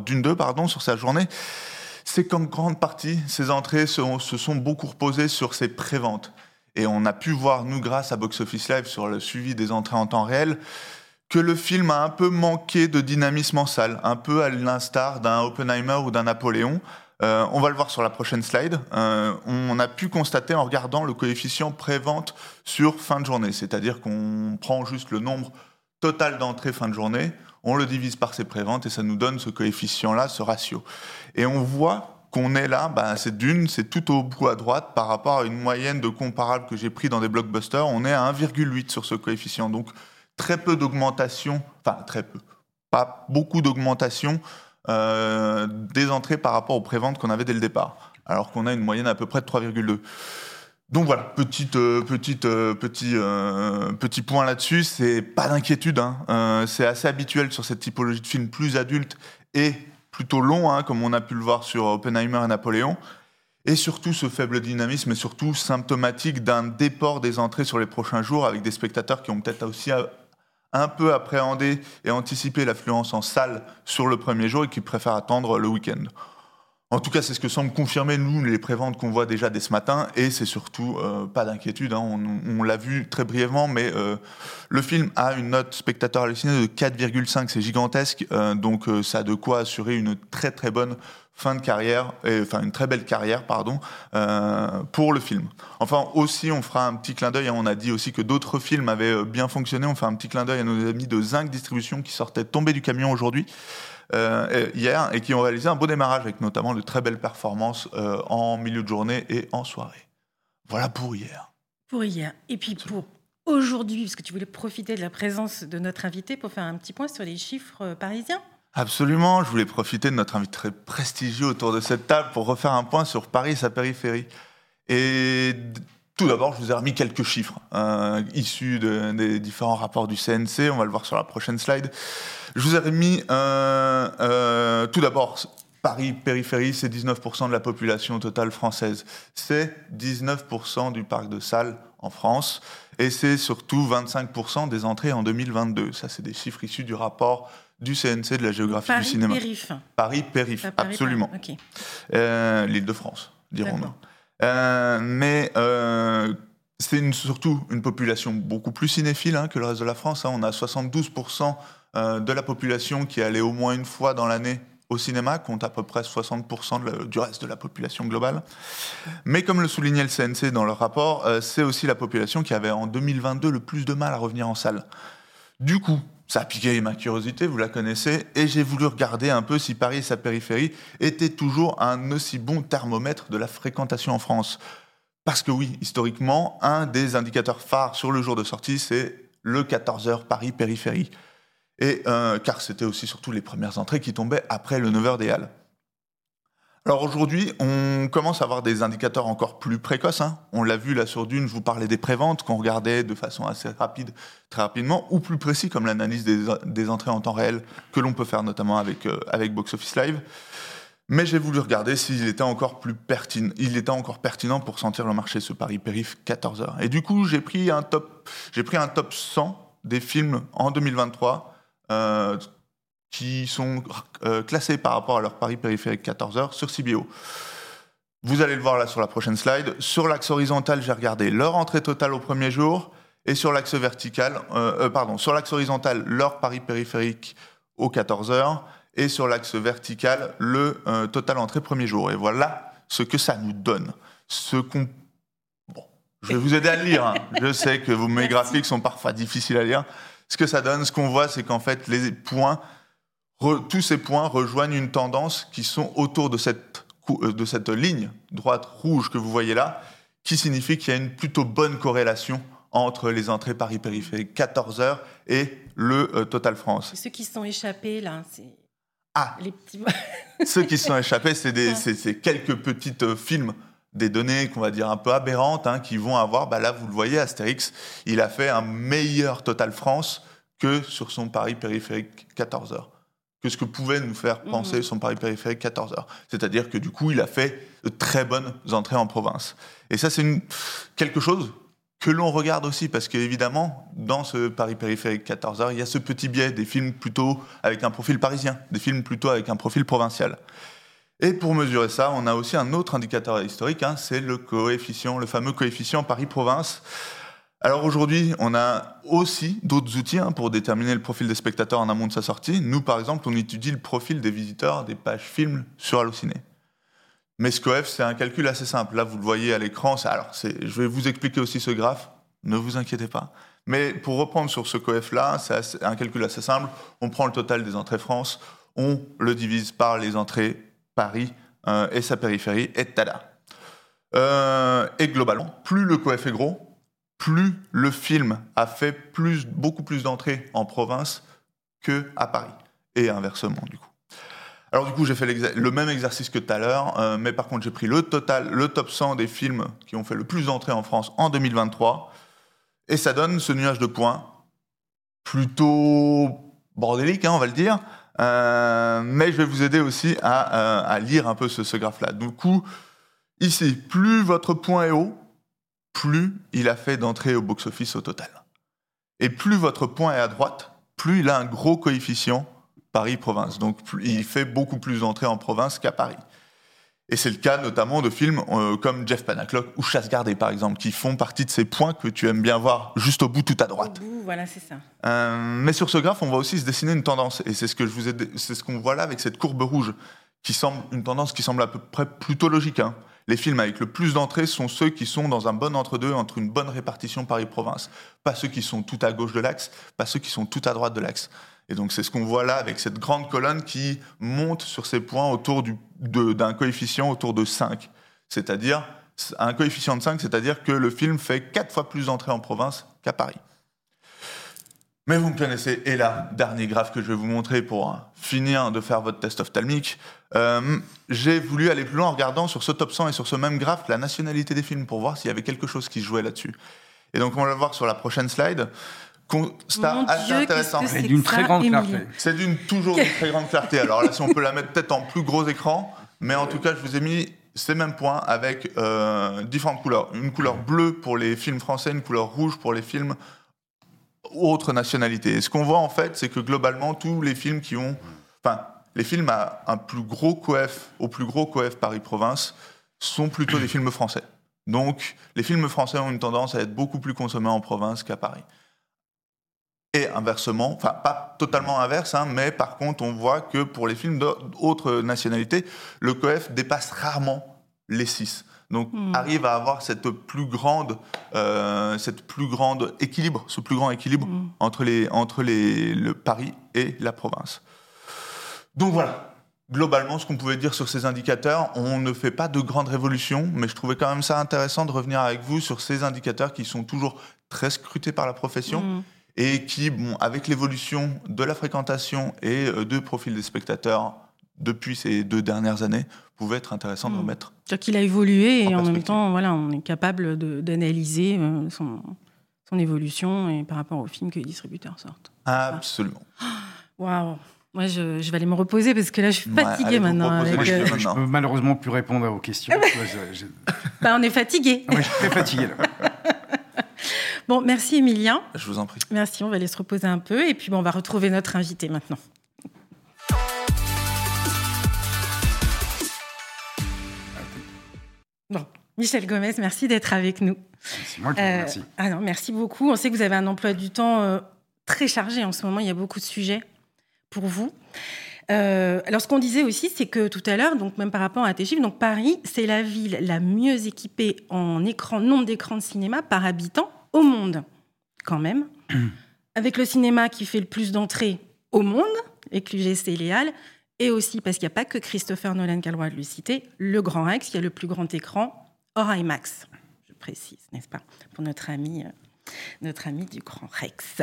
[SPEAKER 2] Dune 2, pardon, sur sa journée. C'est qu'en grande partie, ces entrées se, se sont beaucoup reposées sur ces préventes. Et on a pu voir, nous, grâce à Box Office Live, sur le suivi des entrées en temps réel, que le film a un peu manqué de dynamisme en salle, un peu à l'instar d'un Oppenheimer ou d'un Napoléon. Euh, on va le voir sur la prochaine slide. Euh, on a pu constater en regardant le coefficient pré-vente sur fin de journée, c'est-à-dire qu'on prend juste le nombre total d'entrées fin de journée, on le divise par ses préventes et ça nous donne ce coefficient-là, ce ratio. Et on voit qu'on est là, ben, c'est d'une, c'est tout au bout à droite par rapport à une moyenne de comparables que j'ai pris dans des blockbusters, on est à 1,8 sur ce coefficient. Donc très peu d'augmentation, enfin très peu, pas beaucoup d'augmentation euh, des entrées par rapport aux préventes qu'on avait dès le départ, alors qu'on a une moyenne à peu près de 3,2. Donc voilà, petite, euh, petite, euh, petit, petit point là-dessus, c'est pas d'inquiétude, hein. c'est assez habituel sur cette typologie de film plus adulte et plutôt long, hein, comme on a pu le voir sur Oppenheimer et Napoléon. Et surtout, ce faible dynamisme est surtout symptomatique d'un déport des entrées sur les prochains jours avec des spectateurs qui ont peut-être aussi un peu appréhender et anticiper l'affluence en salle sur le premier jour et qui préfèrent attendre le week-end. En tout cas, c'est ce que semble confirmer, nous, les préventes qu'on voit déjà dès ce matin, et c'est surtout euh, pas d'inquiétude, hein. on, l'a vu très brièvement, mais euh, le film a une note spectateur hallucinée de 4,5, c'est gigantesque, euh, donc ça a de quoi assurer une très très bonne fin de carrière, enfin une très belle carrière, pardon, pour le film. Enfin aussi, on fera un petit clin d'œil. Hein, on a dit aussi que d'autres films avaient bien fonctionné. On fait un petit clin d'œil à nos amis de Zinc Distribution qui sortaient tomber du camion aujourd'hui. Euh, hier et qui ont réalisé un beau démarrage avec notamment de très belles performances en milieu de journée et en soirée. Voilà pour hier.
[SPEAKER 1] Pour hier. Et puis pour aujourd'hui, parce que tu voulais profiter de la présence de notre invité pour faire un petit point sur les chiffres parisiens.
[SPEAKER 2] Absolument, je voulais profiter de notre invité très prestigieux autour de cette table pour refaire un point sur Paris et sa périphérie. Et tout d'abord, je vous ai remis quelques chiffres euh, issus des différents rapports du CNC, on va le voir sur la prochaine slide. Je vous ai remis euh, euh, tout d'abord Paris périphérie, c'est 19% de la population totale française. C'est 19% du parc de salles en France. Et c'est surtout 25% des entrées en 2022. Ça, c'est des chiffres issus du rapport du CNC de la géographie
[SPEAKER 1] Paris
[SPEAKER 2] du cinéma.
[SPEAKER 1] périph.
[SPEAKER 2] Paris périph,
[SPEAKER 1] Pas Paris,
[SPEAKER 2] absolument. Euh, L'île de France, dirons-nous. Euh, mais euh, c'est une- surtout une population beaucoup plus cinéphile hein, que le reste de la France. hein. On a 72% euh, de la population qui allée au moins une fois dans l'année au cinéma, compte à peu près 60% de la- du reste de la population globale. Mais comme le soulignait le CNC dans leur rapport, euh, c'est aussi la population qui avait en 2022 le plus de mal à revenir en salle. Du coup, ça a piqué ma curiosité, vous la connaissez, et j'ai voulu regarder un peu si Paris et sa périphérie étaient toujours un aussi bon thermomètre de la fréquentation en France. Parce que oui, historiquement, un des indicateurs phares sur le jour de sortie, c'est le 14h Paris périphérie. Et, euh, car c'était aussi surtout les premières entrées qui tombaient après le 9h des Halles. Alors aujourd'hui, on commence à avoir des indicateurs encore plus précoces. hein. On l'a vu là sur Dune, je vous parlais des préventes qu'on regardait de façon assez rapide, très rapidement, ou plus précis comme l'analyse des, entrées en temps réel que l'on peut faire notamment avec, euh, avec Box Office Live. Mais j'ai voulu regarder s'il était encore plus pertinent, il était encore pertinent pour sentir le marché, ce Paris Périph 14 heures. Et du coup, j'ai pris un top, j'ai pris un top 100 des films en 2023 euh, qui sont euh, classés par rapport à leur Paris périphérique 14 heures sur CBO. Vous allez le voir là sur la prochaine slide. Sur l'axe horizontal, j'ai regardé leur entrée totale au premier jour et sur l'axe vertical, euh, pardon, sur l'axe horizontal, leur Paris périphérique aux 14 heures et sur l'axe vertical, le euh, total entrée premier jour. Et voilà ce que ça nous donne. Ce qu'on Bon, je vais vous aider à le lire. hein. Je sais que vos, mes graphiques sont parfois difficiles à lire. Ce que ça donne, ce qu'on voit, c'est qu'en fait, les points, re- tous ces points rejoignent une tendance qui sont autour de cette, cou- euh, de cette ligne droite rouge que vous voyez là, qui signifie qu'il y a une plutôt bonne corrélation entre les entrées Paris périphérique 14 heures et le euh, Total France.
[SPEAKER 1] Et ceux qui sont échappés, là, c'est
[SPEAKER 2] Ah,
[SPEAKER 1] les petits.
[SPEAKER 2] ceux qui sont échappés, c'est des- c'est- c'est quelques petites euh, films, des données qu'on va dire un peu aberrantes, hein, qui vont avoir, bah là vous le voyez, Astérix, il a fait un meilleur Total France que sur son Paris périphérique 14 heures. Que ce que pouvait nous faire penser
[SPEAKER 1] Mhm.
[SPEAKER 2] son Paris périphérique 14 heures. C'est-à-dire que du coup, il a fait de très bonnes entrées en province. Et ça, c'est une- quelque chose que l'on regarde aussi, parce qu'évidemment, dans ce Paris périphérique 14 heures, il y a ce petit biais des films plutôt avec un profil parisien, des films plutôt avec un profil provincial. Et pour mesurer ça, on a aussi un autre indicateur historique, hein, c'est le coefficient, le fameux coefficient Paris-Province. Alors aujourd'hui, on a aussi d'autres outils hein, pour déterminer le profil des spectateurs en amont de sa sortie. Nous, par exemple, on étudie le profil des visiteurs des pages films sur Allociné. Mais ce coef, c'est un calcul assez simple. Là, vous le voyez à l'écran. Alors, je vais vous expliquer aussi ce graphe. Ne vous inquiétez pas. Mais pour reprendre sur ce coef-là, c'est un calcul assez simple. On prend le total des entrées France, on le divise par les entrées Paris euh, et sa périphérie, et tada. Euh, et globalement, plus le coef est gros, plus le film a fait beaucoup plus d'entrées en province que à Paris. Et inversement, du coup. Alors du coup, j'ai fait le même exercice que tout à l'heure, euh, mais par contre, j'ai pris le total, le top 100 des films qui ont fait le plus d'entrées en France en 2023, et ça donne ce nuage de points plutôt bordélique, hein, on va le dire. Euh, mais je vais vous aider aussi à, euh, à lire un peu ce, ce graphe-là. Du coup, ici, plus votre point est haut, plus il a fait d'entrées au box-office au total. Et plus votre point est à droite, plus il a un gros coefficient Paris-Province. Donc il fait beaucoup plus d'entrées en province qu'à Paris. Et c'est le cas notamment de films euh, comme Jeff Panaclock ou Chasse gardée, par exemple, qui font partie de ces points que tu aimes bien voir juste au bout tout à
[SPEAKER 1] Au
[SPEAKER 2] droite.
[SPEAKER 1] bout, voilà, c'est ça.
[SPEAKER 2] Euh, mais sur ce graphe, on voit aussi se dessiner une tendance, et c'est ce que je vous ai, c'est ce qu'on voit là avec cette courbe rouge, qui semble une tendance qui semble à peu près plutôt logique. hein. Les films avec le plus d'entrées sont ceux qui sont dans un bon entre-deux, entre une bonne répartition Paris-Province. Pas ceux qui sont tout à gauche de l'axe, pas ceux qui sont tout à droite de l'axe. Et donc c'est ce qu'on voit là avec cette grande colonne qui monte sur ces points autour du- d'un coefficient autour de 5. C'est-à-dire un coefficient de 5, c'est-à-dire que le film fait 4 fois plus d'entrées en province qu'à Paris. Mais vous me connaissez, et là, dernier graphe que je vais vous montrer pour finir de faire votre test ophtalmique. Euh, J'ai voulu aller plus loin en regardant sur ce top 100 et sur ce même graphe la nationalité des films pour voir s'il y avait quelque chose qui se jouait là-dessus. Et donc on va le voir sur la prochaine slide. Constat
[SPEAKER 1] Mon
[SPEAKER 2] assez
[SPEAKER 1] Dieu,
[SPEAKER 2] intéressant.
[SPEAKER 1] c'est
[SPEAKER 5] d'une très grande clarté.
[SPEAKER 2] C'est d'une toujours d'une très grande clarté. Alors là, si on peut la mettre peut-être en plus gros écran, mais en tout cas, je vous ai mis ces mêmes points avec euh, différentes couleurs. Une couleur bleue pour les films français, une couleur rouge pour les films autres nationalités. Et ce qu'on voit en fait, c'est que globalement, tous les films qui ont, enfin, les films à un plus gros coef, au plus gros coef Paris-Province, sont plutôt des films français. Donc, les films français ont une tendance à être beaucoup plus consommés en province qu'à Paris. Et inversement, enfin pas totalement inverse, hein, mais par contre on voit que pour les films d'autres nationalités, le coef dépasse rarement les 6. Donc
[SPEAKER 1] Hmm.
[SPEAKER 2] arrive à avoir cette plus grande, euh, cette plus grande équilibre, ce plus grand équilibre
[SPEAKER 1] Mm.
[SPEAKER 2] entre les entre les le Paris et la province. Donc voilà. Globalement, ce qu'on pouvait dire sur ces indicateurs, on ne fait pas de grandes révolutions, mais je trouvais quand même ça intéressant de revenir avec vous sur ces indicateurs qui sont toujours très scrutés par la profession
[SPEAKER 1] Mm.
[SPEAKER 2] Et qui, bon, avec l'évolution de la fréquentation et euh, de profil des spectateurs depuis ces deux dernières années, pouvaient être intéressants de
[SPEAKER 1] Mm.
[SPEAKER 2] remettre.
[SPEAKER 1] C'est-à-dire qu'il a évolué
[SPEAKER 2] En
[SPEAKER 1] et en même temps, voilà, on est capable d'analyser euh, son, son évolution et par rapport aux films que les distributeurs sortent.
[SPEAKER 2] Absolument.
[SPEAKER 1] Waouh Moi, je, je vais aller me reposer parce que là, je suis fatiguée maintenant.
[SPEAKER 2] les
[SPEAKER 1] euh.
[SPEAKER 5] Je peux malheureusement plus répondre à vos questions.
[SPEAKER 1] Ah
[SPEAKER 5] je, je-
[SPEAKER 1] bah, on est fatigué.
[SPEAKER 5] ouais, je suis très fatigué. Là.
[SPEAKER 1] Bon, merci Emilien.
[SPEAKER 2] Je vous en prie.
[SPEAKER 1] Merci, on va aller se reposer un peu et puis bon, on va retrouver notre invité maintenant. Bon, Michel Gomez, merci d'être avec nous.
[SPEAKER 5] C'est moi qui vous
[SPEAKER 1] Euh,
[SPEAKER 5] remercie.
[SPEAKER 1] ah non, merci beaucoup. On sait que vous avez un emploi du temps euh, très chargé en ce moment. Il y a beaucoup de sujets pour vous. Euh, alors, ce qu'on disait aussi, c'est que tout à l'heure, donc même par rapport à tes chiffres, donc Paris, c'est la ville la mieux équipée en écran, nombre d'écrans de cinéma par habitant au monde, quand même. Avec le cinéma qui fait le plus d'entrées au monde, avec l'UGC et Léal, et aussi parce qu'il n'y a pas que Christopher Nolan qui a le droit de le citer, le Grand Rex, qui a le plus grand écran hors IMAX je précise, n'est-ce pas, pour notre ami, euh, notre ami du Grand Rex.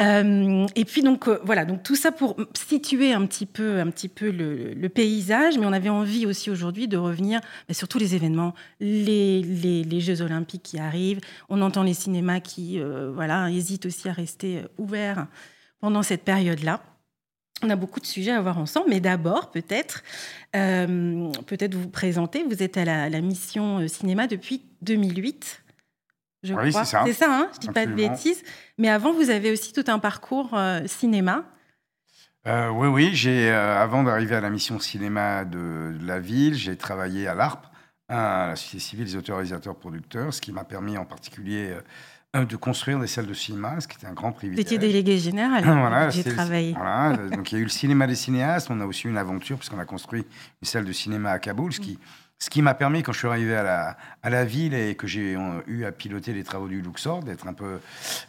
[SPEAKER 1] Euh, et puis donc euh, voilà, donc tout ça pour situer un petit peu, un petit peu le, paysage, mais on avait envie aussi aujourd'hui de revenir sur tous les événements, les, les, Jeux Olympiques qui arrivent. On entend les cinémas qui, euh, voilà, hésitent aussi à rester ouverts pendant cette période-là. On a beaucoup de sujets à voir ensemble, mais d'abord, peut-être, peut-être vous présenter. Vous êtes à la, mission cinéma depuis 2008, je
[SPEAKER 5] Oui,
[SPEAKER 1] crois.
[SPEAKER 5] c'est ça.
[SPEAKER 1] C'est ça, hein je dis pas de bêtises. Mais avant, vous avez aussi tout un parcours euh, cinéma.
[SPEAKER 5] Euh, oui, oui. J'ai, euh, avant d'arriver à la mission cinéma de, de la ville, j'ai travaillé à l'ARP, à la Société civile des auteurs, producteurs, ce qui m'a permis en particulier de construire des salles de cinéma, ce qui était un grand
[SPEAKER 1] Vous
[SPEAKER 5] privilège.
[SPEAKER 1] étiez délégué général.
[SPEAKER 5] Voilà,
[SPEAKER 1] j'ai travaillé.
[SPEAKER 5] Voilà, donc il y a eu le cinéma des cinéastes. On a aussi eu une aventure puisqu'on a construit une salle de cinéma à Kaboul, ce qui, ce qui m'a permis quand je suis arrivé à la, à la ville et que j'ai eu à piloter les travaux du Luxor d'être un peu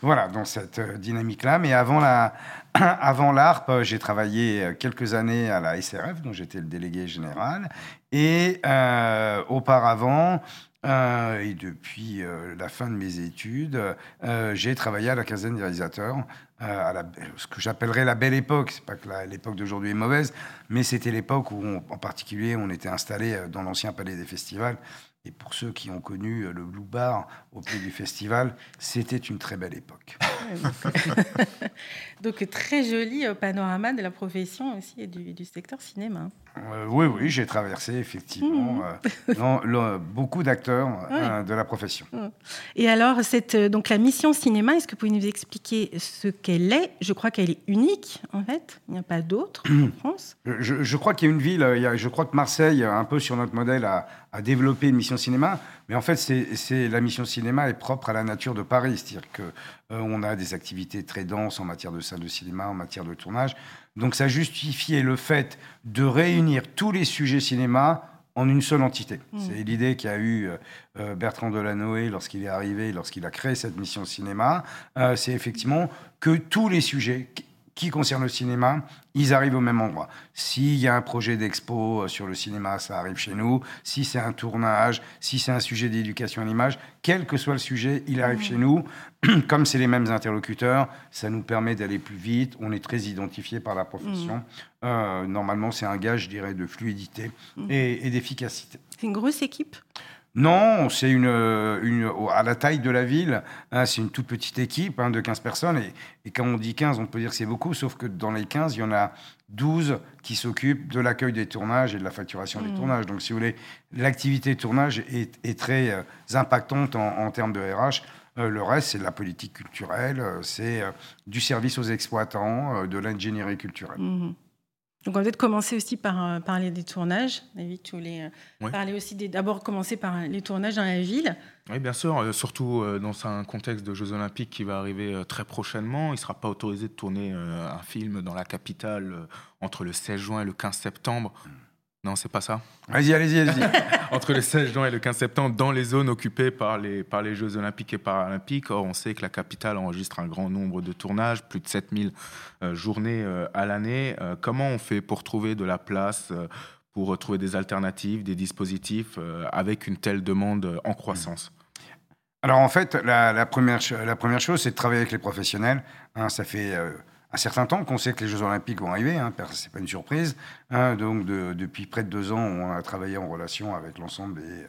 [SPEAKER 5] voilà dans cette euh, dynamique-là. Mais avant la, avant l'ARP, euh, j'ai travaillé euh, quelques années à la SRF, dont j'étais le délégué général, et euh, auparavant. Euh, et depuis euh, la fin de mes études, euh, j'ai travaillé à la quinzaine des réalisateurs, à ce que j'appellerais la belle époque. C'est pas que l'époque d'aujourd'hui est mauvaise, mais c'était l'époque où, en particulier, on était installé dans l'ancien palais des festivals. Et pour ceux qui ont connu le Blue Bar au pied du festival, c'était une très belle époque.
[SPEAKER 1] Donc, très joli euh, panorama de la profession aussi et du, du secteur cinéma.
[SPEAKER 5] Euh, oui, oui, j'ai traversé effectivement
[SPEAKER 1] Mmh.
[SPEAKER 5] euh, le- beaucoup d'acteurs euh, de la profession.
[SPEAKER 1] Et alors, cette, euh, donc, la mission cinéma, est-ce que vous pouvez nous expliquer ce qu'elle est? Je crois qu'elle est unique, en fait. Il n'y a pas d'autre en France.
[SPEAKER 5] Je, crois qu'il y a une ville, euh, il y a- je crois que Marseille, euh, un peu sur notre modèle, a, a développé une mission cinéma. Mais en fait, c'est la mission cinéma est propre à la nature de Paris. C'est-à-dire qu'on a des activités très denses en matière de salles de cinéma, en matière de tournage. Donc ça justifiait le fait de réunir tous les sujets cinéma en une seule entité. C'est l'idée qu'a eu euh, euh, Bertrand Delanoë lorsqu'il est arrivé, lorsqu'il a créé cette mission cinéma. Euh, c'est effectivement que tous les sujets qui- concernent le cinéma, ils arrivent au même endroit. S'il y a un projet d'expo euh, sur le cinéma, ça arrive chez nous. Si c'est un tournage, si c'est un sujet d'éducation à l'image, quel que soit le sujet, il arrive chez nous. Comme c'est les mêmes interlocuteurs, ça nous permet d'aller plus vite. On est très identifié par la profession. Euh, normalement, c'est un gage, je dirais, de fluidité et, et d'efficacité.
[SPEAKER 1] C'est une grosse équipe?
[SPEAKER 5] Non, c'est une, une, à la taille de la ville, hein, c'est une toute petite équipe hein, de 15 personnes. Et, et, quand on dit 15, on peut dire que c'est beaucoup, sauf que dans les 15, il y en a 12 qui s'occupent de l'accueil des tournages et de la facturation des
[SPEAKER 1] Mmh.
[SPEAKER 5] tournages. Donc, si vous voulez, l'activité tournage est, est très euh, impactante en, en termes de RH. Euh, le reste, c'est de la politique culturelle, euh, c'est euh, du service aux exploitants, euh, de l'ingénierie culturelle.
[SPEAKER 1] Mhm. Donc on va peut-être commencer aussi par euh, parler des tournages. David, tu voulais euh,
[SPEAKER 4] Oui.
[SPEAKER 1] parler aussi des- d'abord commencer par les tournages dans la ville.
[SPEAKER 4] Oui, bien sûr, euh, surtout euh, dans un contexte de Jeux Olympiques qui va arriver euh, très prochainement. Il ne sera pas autorisé de tourner euh, un film dans la capitale euh, entre le 16 juin et le 15 septembre. Non, c'est pas ça.
[SPEAKER 5] Allez-y, allez-y, allez-y.
[SPEAKER 4] Entre le 16 juin et le 15 septembre, dans les zones occupées par les, par les Jeux Olympiques et Paralympiques. Or, on sait que la capitale enregistre un grand nombre de tournages, plus de 7000 euh, journées euh, à l'année. Euh, comment on fait pour trouver de la place, pour trouver des alternatives, des dispositifs avec une telle demande en croissance?
[SPEAKER 5] Alors en fait, la, la première, la première chose, c'est de travailler avec les professionnels. Hein, ça fait un certain temps qu'on sait que les Jeux Olympiques vont arriver, hein, c'est pas une surprise. hein. donc de- depuis près de deux ans, on a travaillé en relation avec l'ensemble des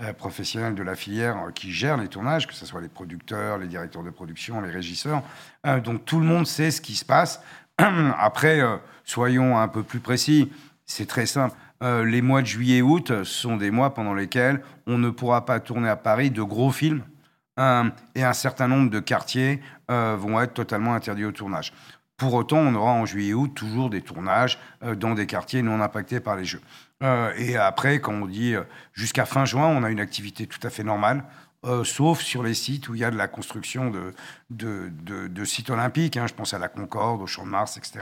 [SPEAKER 5] euh, professionnels de la filière euh, qui gèrent les tournages, que ce soit les producteurs, les directeurs de production, les régisseurs. Euh, donc tout le monde sait ce qui se passe. Après, euh, soyons un peu plus précis. C'est très simple. Les mois de juillet et août sont des mois pendant lesquels on ne pourra pas tourner à Paris de gros films euh, et un certain nombre de quartiers vont être totalement interdits au tournage. Pour autant, on aura en juillet et août toujours des tournages euh, dans des quartiers non impactés par les jeux. Euh, et après, quand on dit euh, jusqu'à fin juin, on a une activité tout à fait normale, sauf sur les sites où il y a de la construction de, sites olympiques. hein. je pense à la Concorde, au Champ de Mars, etc.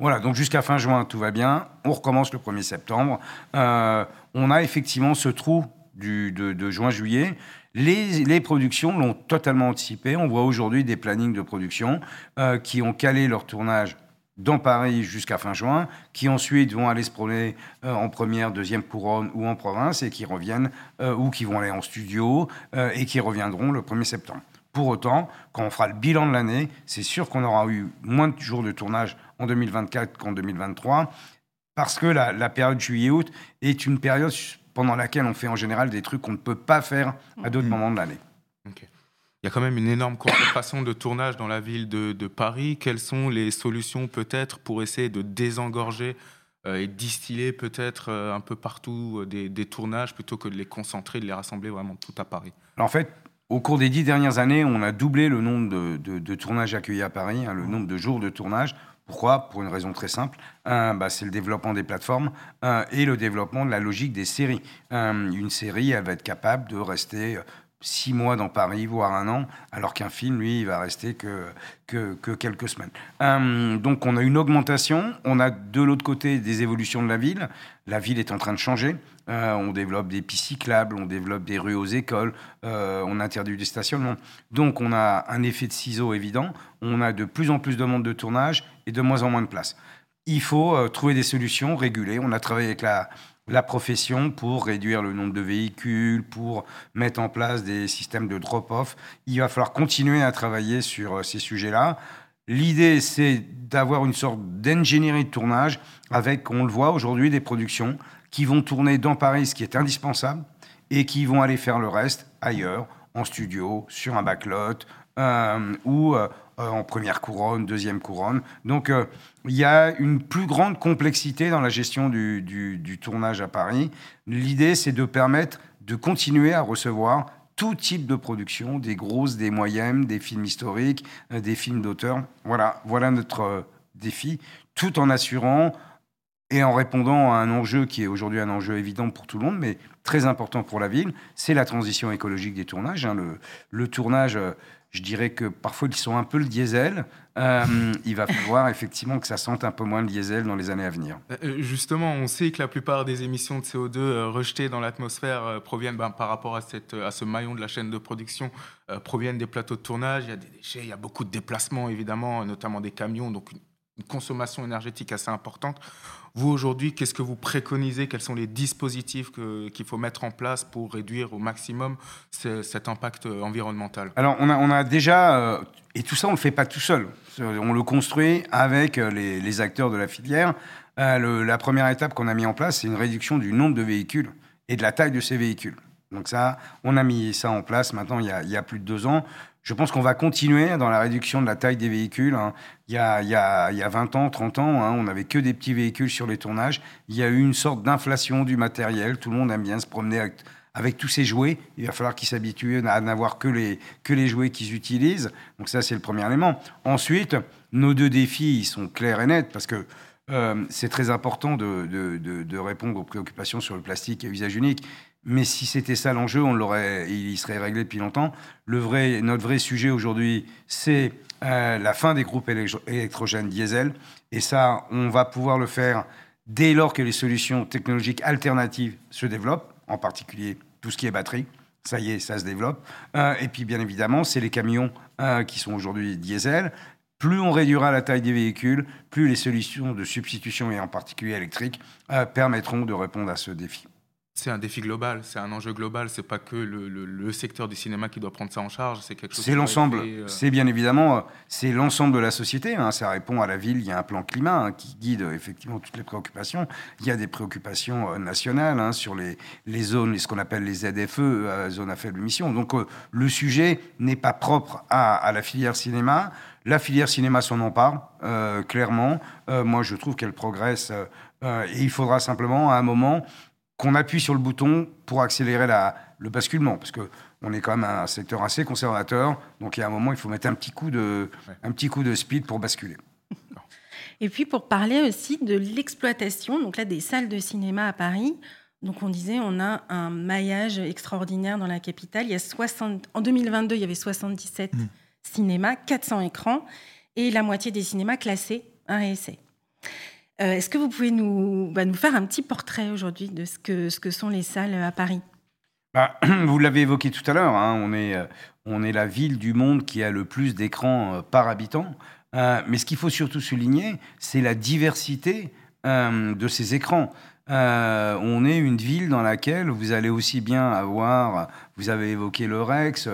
[SPEAKER 5] Voilà, donc jusqu'à fin juin, tout va bien. On recommence le 1er septembre. On a effectivement ce trou de juin-juillet. Les, productions l'ont totalement anticipé. On voit aujourd'hui des plannings de production euh, qui ont calé leur tournage dans Paris jusqu'à fin juin, qui ensuite vont aller se promener euh, en première, deuxième couronne ou en province et qui reviennent euh, ou qui vont aller en studio et qui reviendront le 1er septembre. Pour autant, quand on fera le bilan de l'année, c'est sûr qu'on aura eu moins de jours de tournage en 2024 qu'en 2023, parce que la, la période juillet-août est une période pendant laquelle on fait en général des trucs qu'on ne peut pas faire à d'autres moments de l'année.
[SPEAKER 4] Il y a quand même une énorme contrefaçon de tournage dans la ville de, de Paris. Quelles sont les solutions peut-être pour essayer de désengorger euh, et distiller peut-être euh, un peu partout euh, des, des tournages plutôt que de les concentrer, de les rassembler vraiment tout à Paris?
[SPEAKER 5] Alors, en fait, au cours des dix dernières années, on a doublé le nombre de, de- de tournages accueillis à Paris, hein, le nombre de jours de tournage. Pourquoi? Pour une raison très simple. Bah, c'est le développement des plateformes et le développement de la logique des séries. Un, une série, elle va être capable de rester euh, six mois dans Paris, voire un an, alors qu'un film, lui, il va rester que, que, que quelques semaines. Donc on a une augmentation, on a de l'autre côté des évolutions de la ville. La ville est en train de changer. Euh, on développe des pistes cyclables, on développe des rues aux écoles, euh, on interdit des stationnements. Donc on a un effet de ciseau évident. On a de plus en plus de monde de tournage et de moins en moins de place. Il faut euh, trouver des solutions régulées. On a travaillé avec la, profession pour réduire le nombre de véhicules, pour mettre en place des systèmes de drop-off. Il va falloir continuer à travailler sur euh, ces sujets-là. L'idée, c'est d'avoir une sorte d'ingénierie de tournage avec, on le voit aujourd'hui, des productions qui vont tourner dans Paris, ce qui est indispensable, et qui vont aller faire le reste ailleurs, en studio, sur un backlot, euh, ou euh, en première couronne, deuxième couronne. Donc, euh, il y a une plus grande complexité dans la gestion du, tournage à Paris. L'idée, c'est de permettre de continuer à recevoir tout type de production, des grosses, des moyennes, des films historiques, euh, des films d'auteur. Voilà, voilà notre euh, défi, tout en assurant et en répondant à un enjeu qui est aujourd'hui un enjeu évident pour tout le monde, mais très important pour la ville, c'est la transition écologique des tournages. hein. Le, tournage, euh, je dirais que parfois ils sont un peu le diesel. Euh, il va falloir effectivement que ça sente un peu moins le diesel dans les années à venir.
[SPEAKER 4] Euh, Justement, on sait que la plupart des émissions de CO2 euh, rejetées dans l'atmosphère euh, proviennent ben, par rapport à, ce maillon de la chaîne de production, euh, proviennent des plateaux de tournage. Il y a des déchets, il y a beaucoup de déplacements, évidemment, notamment des camions, une consommation énergétique assez importante. Vous, aujourd'hui, qu'est-ce que vous préconisez? Quels sont les dispositifs qu'il faut mettre en place pour réduire au maximum ce- cet impact euh, environnemental?
[SPEAKER 5] Alors, on a, déjà, euh, et tout ça, on ne le fait pas tout seul. On le construit avec euh, les, acteurs de la filière. La première étape qu'on a mis en place, c'est une réduction du nombre de véhicules et de la taille de ces véhicules. Donc ça, on a mis ça en place maintenant il y a plus de deux ans. Je pense qu'on va continuer dans la réduction de la taille des véhicules. hein. Il, y a, il, y a, il y a 20 ans, 30 ans, hein, on n'avait que des petits véhicules sur les tournages. Il y a eu une sorte d'inflation du matériel. Tout le monde aime bien se promener avec, avec tous ces jouets. Il va falloir qu'ils s'habituent à n'avoir que les, que les jouets qu'ils utilisent. Donc ça, c'est le premier élément. Ensuite, nos deux défis, sont clairs et nets parce que euh, c'est très important de, de, de, de répondre aux préoccupations sur le plastique à usage unique. Mais si c'était ça l'enjeu, on l'aurait, il serait réglé depuis longtemps. Le vrai, notre vrai sujet aujourd'hui, c'est euh, la fin des groupes électro- électrogènes diesel. Et ça, on va pouvoir le faire dès lors que les solutions technologiques alternatives se développent, en particulier tout ce qui est batterie. Ça y est, ça se développe. Euh, et puis, bien évidemment, c'est les camions euh, qui sont aujourd'hui diesel. Plus on réduira la taille des véhicules, plus les solutions de substitution, et en particulier électriques, permettront de répondre à ce défi.
[SPEAKER 4] C'est un défi global, c'est un enjeu global. C'est pas que le, le- le secteur du cinéma qui doit prendre ça en charge. C'est quelque chose.
[SPEAKER 5] C'est l'ensemble.
[SPEAKER 4] euh,
[SPEAKER 5] C'est bien évidemment, euh, c'est l'ensemble de la société. hein. Ça répond à la ville. Il y a un plan climat hein, qui guide euh, effectivement toutes les préoccupations. Il y a des préoccupations nationales hein, sur les, les zones, ce qu'on appelle les ZFE, euh, zones à faible émission. Donc euh, le sujet n'est pas propre à, à la filière cinéma. La filière cinéma s'en empare euh, clairement. Euh, moi, je trouve qu'elle progresse. euh, et il faudra simplement à un moment qu'on appuie sur le bouton pour accélérer la, le basculement, parce que on est quand même un secteur assez conservateur, donc il y a un moment, il faut mettre un petit coup de,
[SPEAKER 4] Ouais.
[SPEAKER 5] un petit coup de speed pour basculer.
[SPEAKER 1] Et puis pour parler aussi de l'exploitation, donc là des salles de cinéma à Paris. Donc on disait on a un maillage extraordinaire dans la capitale. Il y a 60, en 2022 il y avait 77
[SPEAKER 2] Mm.
[SPEAKER 1] cinémas, 400 écrans et la moitié des cinémas classés un essai. Euh, Est-ce que vous pouvez nous, bah, nous faire un petit portrait aujourd'hui de ce que, ce que sont les salles à Paris?
[SPEAKER 5] Bah, vous l'avez évoqué tout à l'heure, hein, on, est, euh, on est la ville du monde qui a le plus d'écrans euh, par habitant. Mais ce qu'il faut surtout souligner, c'est la diversité de ces écrans. On est une ville dans laquelle vous allez aussi bien avoir, vous avez évoqué le Rex,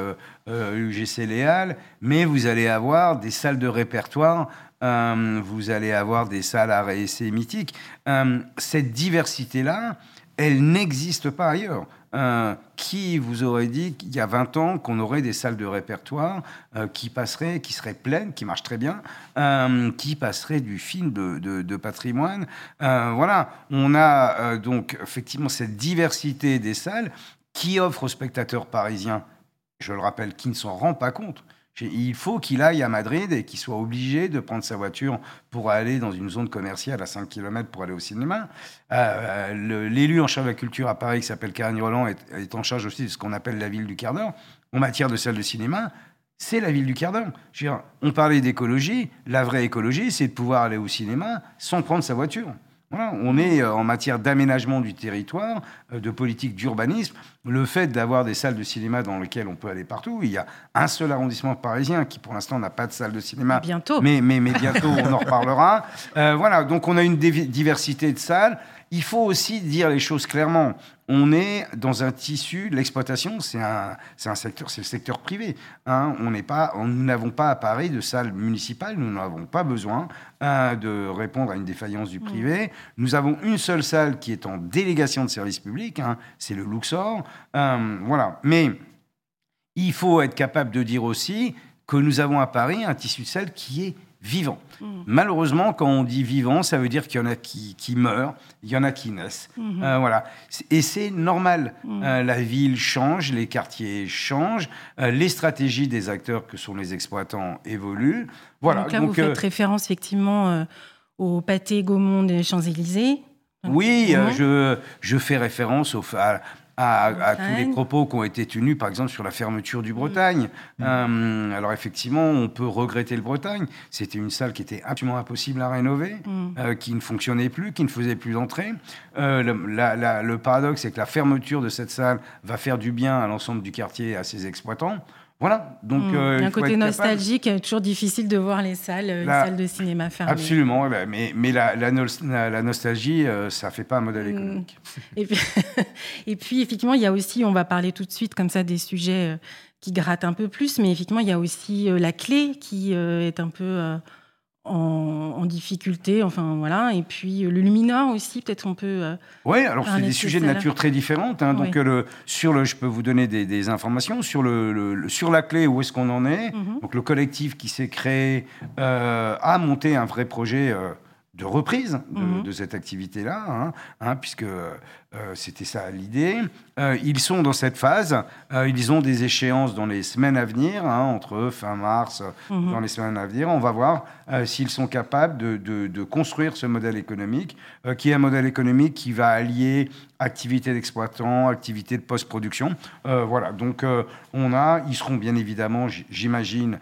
[SPEAKER 5] euh, UGC Léal, mais vous allez avoir des salles de répertoire, vous allez avoir des salles à essais mythiques. Euh, cette diversité-là, elle n'existe pas ailleurs. Euh, qui vous aurait dit qu'il y a 20 ans qu'on aurait des salles de répertoire euh, qui passeraient, qui seraient pleines, qui marchent très bien, euh, qui passeraient du film de, de- patrimoine? Euh, Voilà, on a euh, donc effectivement cette diversité des salles qui offre aux spectateurs parisiens, je le rappelle, qui ne s'en rend pas compte. Il faut qu'il aille à Madrid et qu'il soit obligé de prendre sa voiture pour aller dans une zone commerciale à 5 km pour aller au cinéma. Euh, le- L'élu en charge de la culture à Paris, qui s'appelle Karine Roland, est, en charge aussi de ce qu'on appelle la ville du quart. En matière de salle de cinéma, c'est la ville du quart On parlait d'écologie. La vraie écologie, c'est de pouvoir aller au cinéma sans prendre sa voiture. Voilà, on est euh, en matière d'aménagement du territoire, euh, de politique d'urbanisme. Le fait d'avoir des salles de cinéma dans lesquelles on peut aller partout, il y a un seul arrondissement parisien qui, pour l'instant, n'a pas de salle de cinéma.
[SPEAKER 1] Bientôt.
[SPEAKER 5] Mais, mais, mais bientôt, on en reparlera. Euh, voilà, donc on a une diversité de salles. Il faut aussi dire les choses clairement. On est dans un tissu, l'exploitation, c'est un, un secteur, c'est le secteur privé. hein. On n'est pas, on- nous n'avons pas à Paris de salle municipale, nous n'avons pas besoin hein, de répondre à une défaillance du privé. Nous avons une seule salle qui est en délégation de service public, hein, c'est le Luxor. Euh, voilà, mais il faut être capable de dire aussi que nous avons à Paris un tissu de salles qui est vivant.
[SPEAKER 1] Mm.
[SPEAKER 5] Malheureusement, quand on dit vivant, ça veut dire qu'il y en a qui, qui meurent, il y en a qui naissent.
[SPEAKER 1] Mhm.
[SPEAKER 5] Euh, voilà. Et c'est normal.
[SPEAKER 1] Mm.
[SPEAKER 5] Euh, la ville change, les quartiers changent, euh, les stratégies des acteurs que sont les exploitants évoluent. Voilà.
[SPEAKER 1] Donc là, vous faites référence effectivement au pâté Gaumont des Champs-Élysées.
[SPEAKER 5] Oui, je, je fais référence au, à, à- à tous les propos qui ont été tenus, par exemple, sur la fermeture du Bretagne. Euh, alors, effectivement, on peut regretter le Bretagne. C'était une salle qui était absolument impossible à rénover,
[SPEAKER 1] Mm.
[SPEAKER 5] euh, qui ne fonctionnait plus, qui ne faisait plus d'entrée. Euh, le, la- la- le paradoxe, c'est que la fermeture de cette salle va faire du bien à l'ensemble du quartier et à ses exploitants. Voilà. Donc,
[SPEAKER 1] Mm.
[SPEAKER 5] euh,
[SPEAKER 1] Il y a un côté nostalgique, euh, toujours difficile de voir les salles, euh, les salles de cinéma fermées.
[SPEAKER 5] Absolument, bah, mais, mais la, la, nos- la- la nostalgie, euh, ça fait pas un modèle
[SPEAKER 1] Mm.
[SPEAKER 5] économique.
[SPEAKER 1] Et puis, et puis, effectivement, il y a aussi, on va parler tout de suite comme ça des sujets qui grattent un peu plus, mais effectivement, il y a aussi la clé qui est un peu euh, en, difficulté, enfin voilà. Et puis le Luminor aussi, peut-être on peut. Euh,
[SPEAKER 5] oui, alors c'est des sujets de nature très différente. Hein. donc le, sur le, je peux vous donner des, informations sur le, sur la clé où est-ce qu'on en est? Mhm. Donc le collectif qui s'est créé euh, a monté un vrai projet. Euh, de reprise de, mhm. cette activité-là, hein, hein, puisque euh, c'était ça l'idée. Euh, ils sont dans cette phase. Euh, ils ont des échéances dans les semaines à venir, entre fin mars, mhm. dans les semaines à venir. On va voir s'ils sont capables de, construire ce modèle économique, qui est un modèle économique qui va allier activité d'exploitant, activité de post-production. voilà. Donc, on a, ils seront bien évidemment, j'imagine,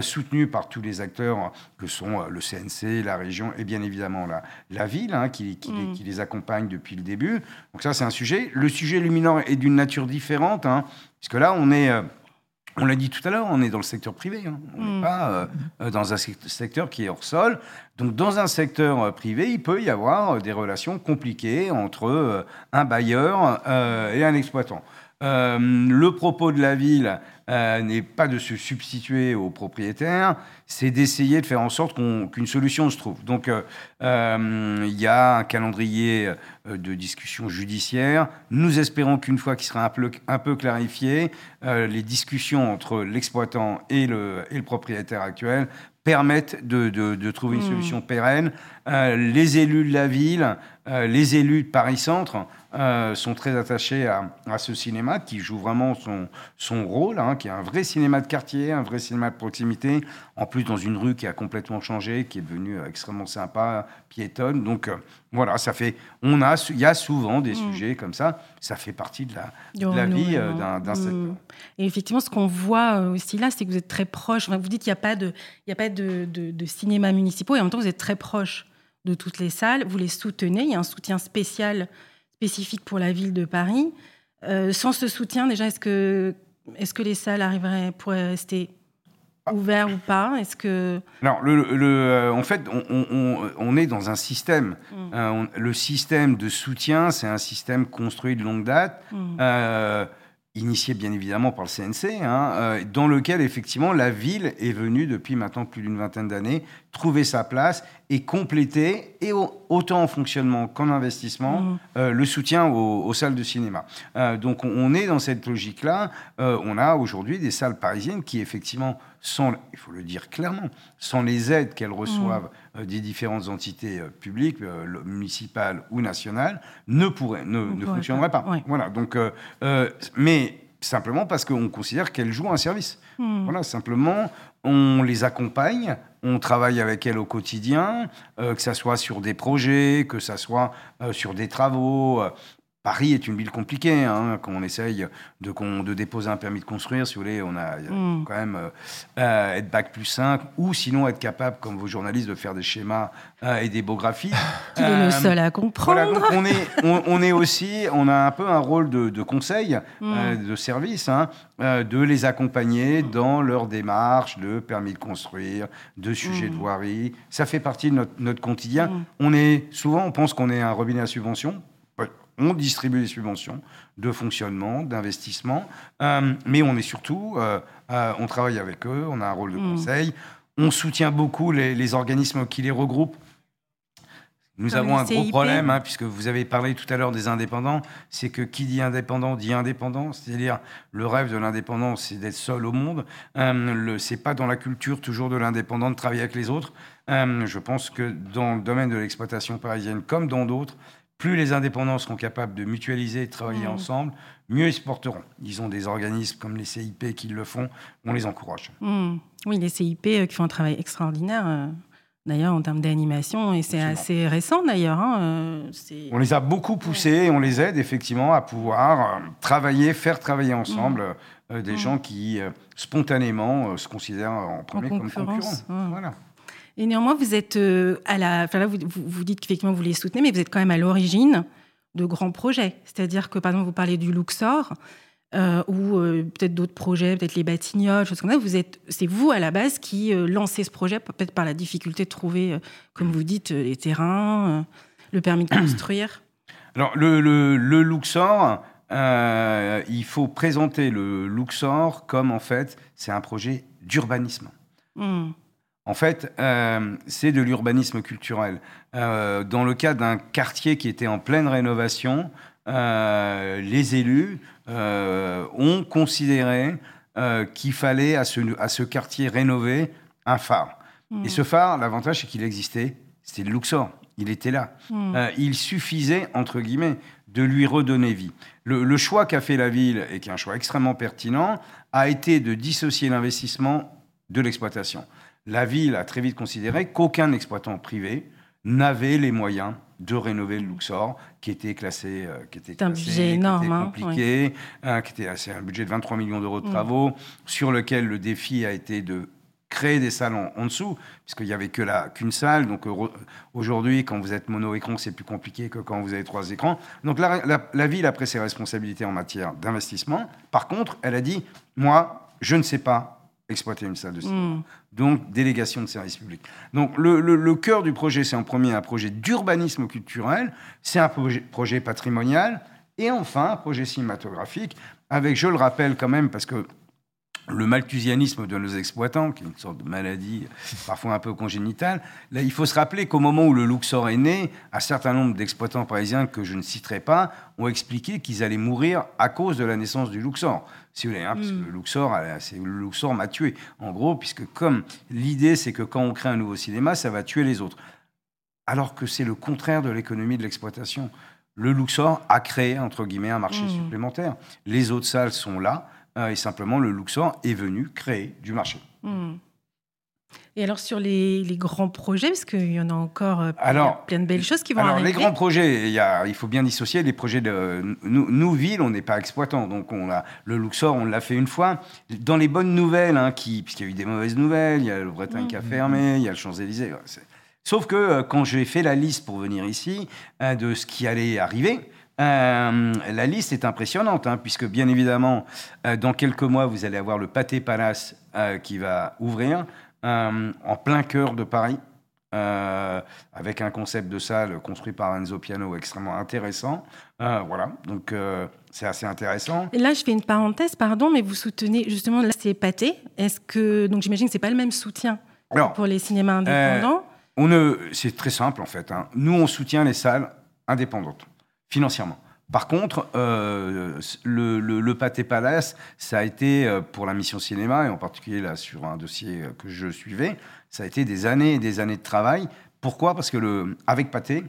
[SPEAKER 5] soutenus par tous les acteurs que sont le CNC, la région et bien évidemment la, la ville, qui, qui, mhm. qui les accompagne depuis le début. Donc ça, c'est un sujet. Le sujet Luminor est d'une nature différente, hein, puisque là, on est... Euh, on l'a dit tout à l'heure, on est dans le secteur privé. Hein. On n'est mm. pas euh, euh, dans un secteur qui est hors sol. Donc, dans un secteur privé, il peut y avoir des relations compliquées entre un bailleur et un exploitant. Le propos de la ville euh, n'est pas de se substituer aux propriétaires, c'est d'essayer de faire en sorte qu'une solution se trouve. Donc, euh, euh, il y a un calendrier de discussion judiciaire. Nous espérons qu'une fois qu'il sera un peu, un peu clarifié, les discussions entre l'exploitant et le, et le propriétaire actuel permettent de, de, trouver une hmm. solution pérenne. les élus de la ville, les élus de Paris-Centre euh, sont très attachés à, ce cinéma qui joue vraiment son, son rôle, hein, qui est un vrai cinéma de quartier, un vrai cinéma de proximité, en plus dans une rue qui a complètement changé, qui est devenue extrêmement sympa, piétonne. Donc euh, voilà, ça fait, on a, il y a souvent des mm. sujets comme ça. Ça fait partie de la, la vie euh, d'un mm. secteur.
[SPEAKER 1] Et effectivement, ce qu'on voit aussi là, c'est que vous êtes très proche. vous dites qu'il n'y a pas de, il y a pas de, de, de cinéma municipaux, et en même temps, vous êtes très proche de toutes les salles. Vous les soutenez. Il y a un soutien spécial spécifique pour la ville de Paris. Euh, sans ce soutien, déjà, est-ce que, est que les salles arriveraient, pourraient rester ouvertes ou pas? Est-ce que
[SPEAKER 5] le, euh, en fait, on, on, est dans un système. Mm. Euh, le système de soutien, c'est un système construit de longue date. Mm initié bien évidemment par le CNC, hein, dans lequel effectivement la ville est venue depuis maintenant plus d'une vingtaine d'années trouver sa place et compléter, et autant en fonctionnement qu'en investissement, mmh. euh, le soutien aux, salles de cinéma. Euh, donc on est dans cette logique-là. on a aujourd'hui des salles parisiennes qui effectivement sont, il faut le dire clairement, sans les aides qu'elles reçoivent mmh. des différentes entités publiques, municipales ou nationales, ne, pourraient, ne, ne fonctionneraient pas. Voilà. Donc, mais simplement parce qu'on considère qu'elles jouent un service. Hmm. Voilà, simplement, on les accompagne, on travaille avec elles au quotidien, euh, que ce soit sur des projets, que ce soit euh, sur des travaux. Paris est une ville compliquée. Hein, quand on essaye de, de, déposer un permis de construire, si vous voulez, on a hmm. quand même euh, être bac plus 5, ou sinon être capable, comme vos journalistes, de faire des schémas euh, et des beaux graphiques.
[SPEAKER 1] Tu es le euh, seul à comprendre.
[SPEAKER 5] on, est, on, est aussi, on a un peu un rôle de, conseil, hmm. de service, hein, de les accompagner dans leur démarche de permis de construire, de sujets de voirie. Ça fait partie de notre, notre quotidien. On est souvent, on pense qu'on est un robinet à subvention on distribue des subventions de fonctionnement, d'investissement, euh, mais on est surtout, euh, euh, on travaille avec eux, on a un rôle de mm. conseil, on soutient beaucoup les, organismes qui les regroupent. Nous avons un gros problème, hein, puisque vous avez parlé tout à l'heure des indépendants, c'est que qui dit indépendant dit indépendant, c'est-à-dire le rêve de l'indépendant, c'est d'être seul au monde. Euh, c'est pas dans la culture toujours de l'indépendant de travailler avec les autres. je pense que dans le domaine de l'exploitation parisienne, comme dans d'autres, plus les indépendants seront capables de mutualiser et de travailler mmh. ensemble, mieux ils se porteront. Ils ont des organismes comme les CIP qui le font, on les encourage.
[SPEAKER 1] Mmh. Oui, les CIP euh, qui font un travail extraordinaire. Euh, d'ailleurs, en termes d'animation, et c'est assez récent d'ailleurs. Hein, euh,
[SPEAKER 5] on les a beaucoup poussés et on les aide effectivement à pouvoir travailler, faire travailler ensemble mmh. des gens qui spontanément se considèrent en premier comme concurrents. Voilà.
[SPEAKER 1] Et néanmoins, vous êtes euh, à la. Enfin là, vous, vous dites qu'effectivement, vous les soutenez, mais vous êtes quand même à l'origine de grands projets. C'est-à-dire que, par exemple, vous parlez du Luxor. Euh, ou euh, peut-être d'autres projets, peut-être les Batignolles, choses comme ça. Vous êtes, c'est vous à la base qui lancez ce projet, peut-être par la difficulté de trouver, comme vous dites, les terrains, le permis de construire.
[SPEAKER 5] Alors le, le, Luxor, il faut présenter le Luxor comme en fait c'est un projet d'urbanisme. Hmm. En fait, euh, c'est de l'urbanisme culturel. Euh, dans le cas d'un quartier qui était en pleine rénovation, euh, les élus ont considéré qu'il fallait à ce, à ce, quartier rénové un phare. Et ce phare, l'avantage, c'est qu'il existait, c'était le Luxor. Il était là. il suffisait, entre guillemets, de lui redonner vie. Le, le choix qu'a fait la ville, et qui est un choix extrêmement pertinent, a été de dissocier l'investissement de l'exploitation la ville a très vite considéré qu'aucun exploitant privé n'avait les moyens de rénover le Luxor, qui était classé, euh, qui était
[SPEAKER 1] un budget énorme,
[SPEAKER 5] était compliqué, hein, qui était assez, un budget de 23 millions d'euros de mm. travaux, sur lequel le défi a été de créer des salles en, dessous, puisqu'il n'y avait que qu'une salle. Donc aujourd'hui, quand vous êtes mono-écran, c'est plus compliqué que quand vous avez trois écrans. Donc la, la ville a pris ses responsabilités en matière d'investissement. Par contre, elle a dit, moi, je ne sais pas exploiter une salle de cinéma. Hmm. Donc, délégation de services publics. Donc, le, cœur du projet, c'est en premier un projet d'urbanisme culturel, c'est un projet, projet, patrimonial, et enfin un projet cinématographique, avec, je le rappelle quand même, parce que le malthusianisme de nos exploitants, qui est une sorte de maladie parfois un peu congénitale. Là, il faut se rappeler qu'au moment où le Luxor est né, un certain nombre d'exploitants parisiens que je ne citerai pas ont expliqué qu'ils allaient mourir à cause de la naissance du Luxor. Si vous voulez, hein, parce que hmm. le Luxor, le Luxor m'a tué. En gros, puisque comme l'idée, c'est que quand on crée un nouveau cinéma, ça va tuer les autres. Alors que c'est le contraire de l'économie de l'exploitation. Le Luxor a créé, entre guillemets, un marché hmm. supplémentaire. Les autres salles sont là euh, et simplement, le Luxor est venu créer du marché. Hmm.
[SPEAKER 1] Et alors sur les, grands projets, parce qu'il y en a encore euh, alors, plein de belles choses qui vont alors,
[SPEAKER 5] Les grands projets, il, y a, il faut bien dissocier les projets de... Nous, nous villes, on n'est pas exploitant, donc on a, le Luxor, on l'a fait une fois. Dans les bonnes nouvelles, hein, qui, puisqu'il y a eu des mauvaises nouvelles, il y a le Bretagne qui a hmm. fermé, il y a le Champs-Élysées. Sauf que euh, quand j'ai fait la liste pour venir ici, de ce qui allait arriver, euh, la liste est impressionnante, hein, puisque bien évidemment, euh, dans quelques mois, vous allez avoir le Pâté Palace euh, qui va ouvrir en plein cœur de Paris. avec un concept de salle construit par Enzo Piano extrêmement intéressant. voilà, donc c'est assez intéressant.
[SPEAKER 1] Et là, je fais une parenthèse, pardon, mais vous soutenez justement, là, c'est Pâté. Est-ce que, donc j'imagine que ce n'est pas le même soutien pour les cinémas indépendants
[SPEAKER 5] on C'est très simple en fait. Hein. Nous, on soutient les salles indépendantes financièrement. Par contre, euh, le, le, Pâté Palace, ça a été euh, pour la mission cinéma, et en particulier là sur un dossier que je suivais, ça a été des années et des années de travail. Pourquoi? Parce que le, avec Pâté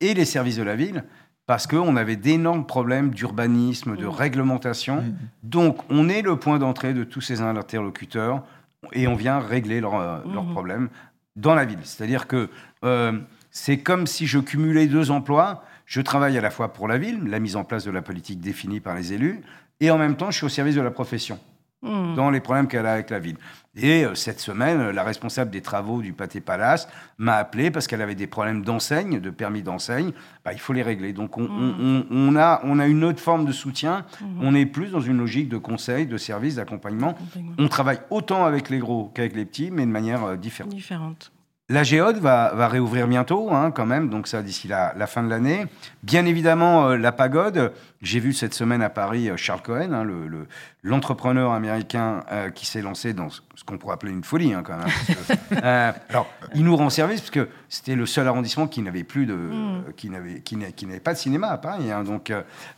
[SPEAKER 5] et les services de la ville, parce qu'on avait d'énormes problèmes d'urbanisme, de mmh. réglementation. Mmh. Donc, on est le point d'entrée de tous ces interlocuteurs et on vient régler leurs mmh. problèmes dans la ville. C'est-à-dire que euh, c'est comme si je cumulais deux emplois je travaille à la fois pour la ville, la mise en place de la politique définie par les élus, et en même temps, je suis au service de la profession. Hmm. dans les problèmes qu'elle a avec la ville. Et euh, cette semaine, la responsable des travaux du Pâté Palace m'a appelé parce qu'elle avait des problèmes d'enseigne, de permis d'enseigne. Bah, il faut les régler. Donc on, hmm. a, on a une autre forme de soutien. Hmm. On est plus dans une logique de conseil, de service, d'accompagnement. On travaille autant avec les gros qu'avec les petits, mais de manière euh, différente.
[SPEAKER 1] différente.
[SPEAKER 5] La Géode va, va, réouvrir bientôt, hein, quand même, donc ça d'ici la, la, fin de l'année. Bien évidemment, euh, la pagode. J'ai vu cette semaine à Paris euh, Charles Cohen, hein, l'entrepreneur américain euh, qui s'est lancé dans ce qu'on pourrait appeler une folie, hein, quand même. alors, il nous rend service parce que c'était le seul arrondissement qui n'avait plus de, mm. qui n'avait, qui n'avait pas de cinéma à Paris. Donc,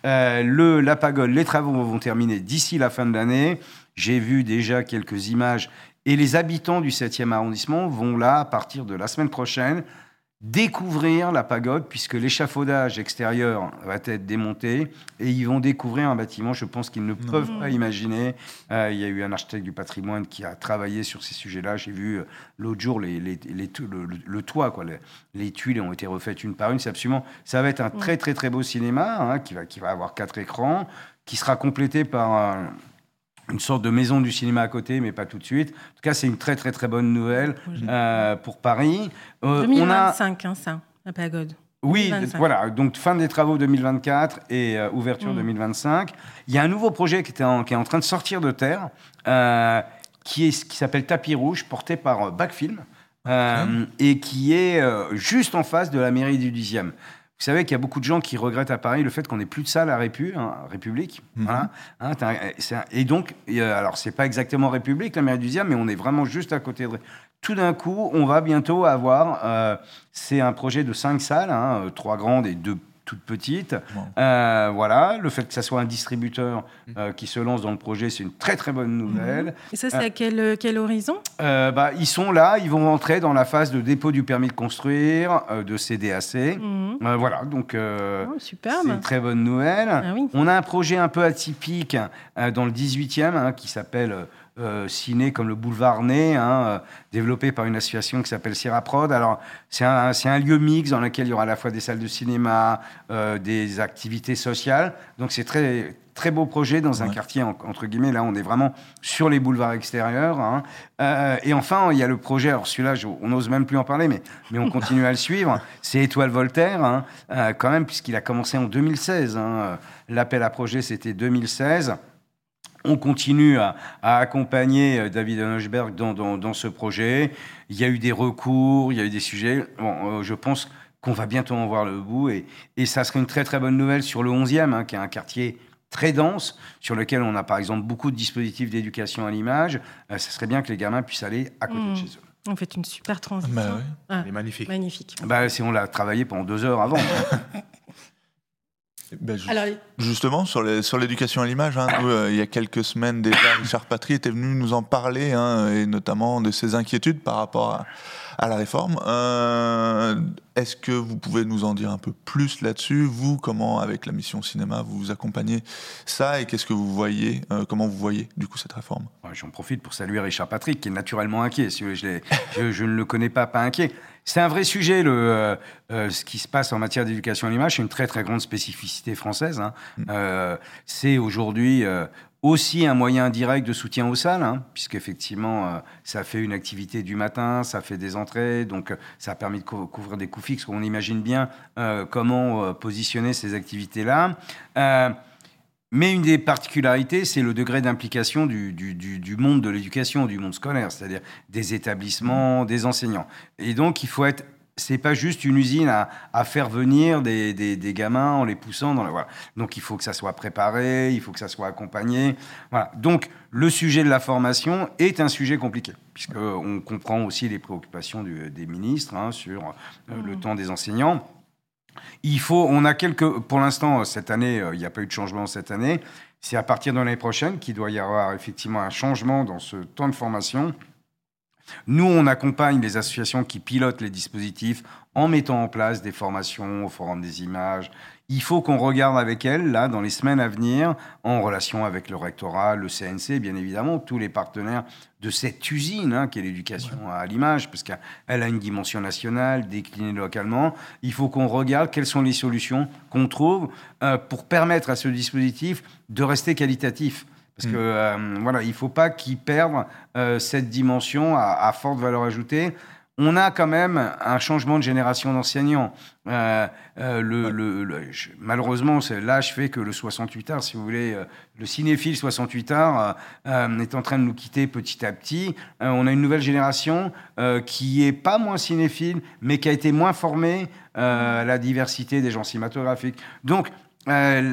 [SPEAKER 5] le, la pagode, les travaux vont terminer d'ici la fin de l'année. J'ai vu déjà quelques images et les habitants du 7e arrondissement vont là, à partir de la semaine prochaine, découvrir la pagode, puisque l'échafaudage extérieur va être démonté, et ils vont découvrir un bâtiment, je pense qu'ils ne peuvent pas imaginer. Euh, il y a eu un architecte du patrimoine qui a travaillé sur ces sujets-là. J'ai vu euh, l'autre jour les, les, le, toit, quoi. Les, tuiles ont été refaites une par une. C'est absolument, ça va être un très très très beau cinéma hein, qui, va, qui va avoir quatre écrans, qui sera complété par un une sorte de maison du cinéma à côté, mais pas tout de suite. En tout cas, c'est une très très très bonne nouvelle euh, pour Paris.
[SPEAKER 1] 2025, euh, hein, ça, la pagode.
[SPEAKER 5] Oui, voilà. Donc fin des travaux 2024 et euh, ouverture 2025. Mm. Il y a un nouveau projet qui, est en train de sortir de terre, qui est qui s'appelle Tapis Rouge, porté par Backfilm, et qui est juste en face de la mairie du 10e. Vous savez qu'il y a beaucoup de gens qui regrettent à Paris le fait qu'on n'ait plus de salle à Répu, hein, République. Mhm. Hein, et donc, alors c'est pas exactement République, la mairie du Diable, mais on est vraiment juste à côté de. tout d'un coup, on va bientôt avoir, euh, c'est un projet de cinq salles, hein, euh, trois grandes et deux toutes petites. Euh, voilà, le fait que ça soit un distributeur euh, qui se lance dans le projet, c'est une très très bonne nouvelle.
[SPEAKER 1] Et ça, c'est à quel, quel horizon?
[SPEAKER 5] Euh, bah, ils sont là, ils vont rentrer dans la phase de dépôt du permis de construire, euh, de CDAC. Euh, voilà, donc euh,
[SPEAKER 1] Oh,
[SPEAKER 5] c'est une très bonne nouvelle.
[SPEAKER 1] Ah oui.
[SPEAKER 5] On a un projet un peu atypique euh, dans le 18e hein, qui s'appelle euh, Ciné comme le boulevard Né, hein, euh, développé par une association qui s'appelle Sierra Prod. Alors, c'est un, lieu mix dans lequel il y aura à la fois des salles de cinéma, euh, des activités sociales. Donc, c'est très. Très beau projet dans un
[SPEAKER 2] Ouais.
[SPEAKER 5] quartier, en- entre guillemets, là on est vraiment sur les boulevards extérieurs. hein. Euh, et enfin, il y a le projet, alors celui-là, on n'ose même plus en parler, mais, mais on continue à le suivre. C'est Étoile Voltaire, hein, quand même, puisqu'il a commencé en 2016. hein. L'appel à projet, c'était 2016. On continue à, à accompagner euh, David Hochberg dans, dans, dans ce projet. Il y a eu des recours, il y a eu des sujets. Bon, euh, je pense qu'on va bientôt en voir le bout. Et, et ça serait une très très bonne nouvelle sur le 11e, hein, qui est un quartier très dense, sur lequel on a par exemple beaucoup de dispositifs d'éducation à l'image. Euh, ça serait bien que les gamins puissent aller à côté
[SPEAKER 1] Mmh.
[SPEAKER 5] de chez eux.
[SPEAKER 1] On fait une super transition.
[SPEAKER 2] Bah oui.
[SPEAKER 1] Ah,
[SPEAKER 4] Elle est magnifique.
[SPEAKER 1] magnifique.
[SPEAKER 5] Bah, si on l'a travaillé pendant deux heures avant.
[SPEAKER 2] Ben, ju-
[SPEAKER 1] Alors,
[SPEAKER 2] Justement, sur l'éducation à l'image, hein, euh, il y a quelques semaines déjà, Richard Patry était venu nous en parler, hein, et notamment de ses inquiétudes par rapport à, à la réforme. Euh, Est-ce que vous pouvez nous en dire un peu plus là-dessus? Vous, comment, avec la mission cinéma, vous accompagnez ça et qu'est-ce que vous voyez euh, Comment vous voyez, du coup, cette réforme?
[SPEAKER 5] Ouais, J'en profite pour saluer Richard Patrick, qui est naturellement inquiet. Si vous voulez, je, l'ai- je- je ne le connais pas, pas inquiet. C'est un vrai sujet, le, euh, euh, ce qui se passe en matière d'éducation à l'image. C'est une très, très grande spécificité française. hein. Euh, c'est aujourd'hui euh, aussi un moyen direct de soutien aux salles, hein, puisqu'effectivement, ça fait une activité du matin, ça fait des entrées, donc ça a permis de cou- couvrir des coûts fixes. On imagine bien comment positionner ces activités-là. Mais une des particularités, c'est le degré d'implication du, du- du- du monde de l'éducation, du monde scolaire, c'est-à-dire des établissements, des enseignants. Et donc, il faut être. C'est pas juste une usine à, à faire venir des, des- des gamins en les poussant dans la. Voilà. Donc, il faut que ça soit préparé, il faut que ça soit accompagné. Voilà. Donc, le sujet de la formation est un sujet compliqué, puisqu'on comprend aussi les préoccupations des ministres hein, sur euh, le temps des enseignants. Il faut, on a quelques, pour l'instant, cette année, euh, il n'y a pas eu de changement cette année. C'est à partir de l'année prochaine qu'il doit y avoir effectivement un changement dans ce temps de formation. Nous, on accompagne les associations qui pilotent les dispositifs en mettant en place des formations au Forum des images. Il faut qu'on regarde avec elles, là, dans les semaines à venir, en relation avec le rectorat, le CNC, bien évidemment, tous les partenaires de cette usine hein, qui est l'éducation à l'image, parce qu'elle a une dimension nationale, déclinée localement. Il faut qu'on regarde quelles sont les solutions qu'on trouve euh, pour permettre à ce dispositif de rester qualitatif. Parce que euh, voilà, il ne faut pas qu'il perde euh, cette dimension à, à forte valeur ajoutée. On a quand même un changement de génération d'enseignants. Euh, le, le- le- je- malheureusement, c'est- l'âge fait que le 68 art, si vous voulez, le cinéphile 68 art est en train de nous quitter petit à petit. On a une nouvelle génération qui est pas moins cinéphile, mais qui a été moins formée à la diversité des genres cinématographiques. Donc,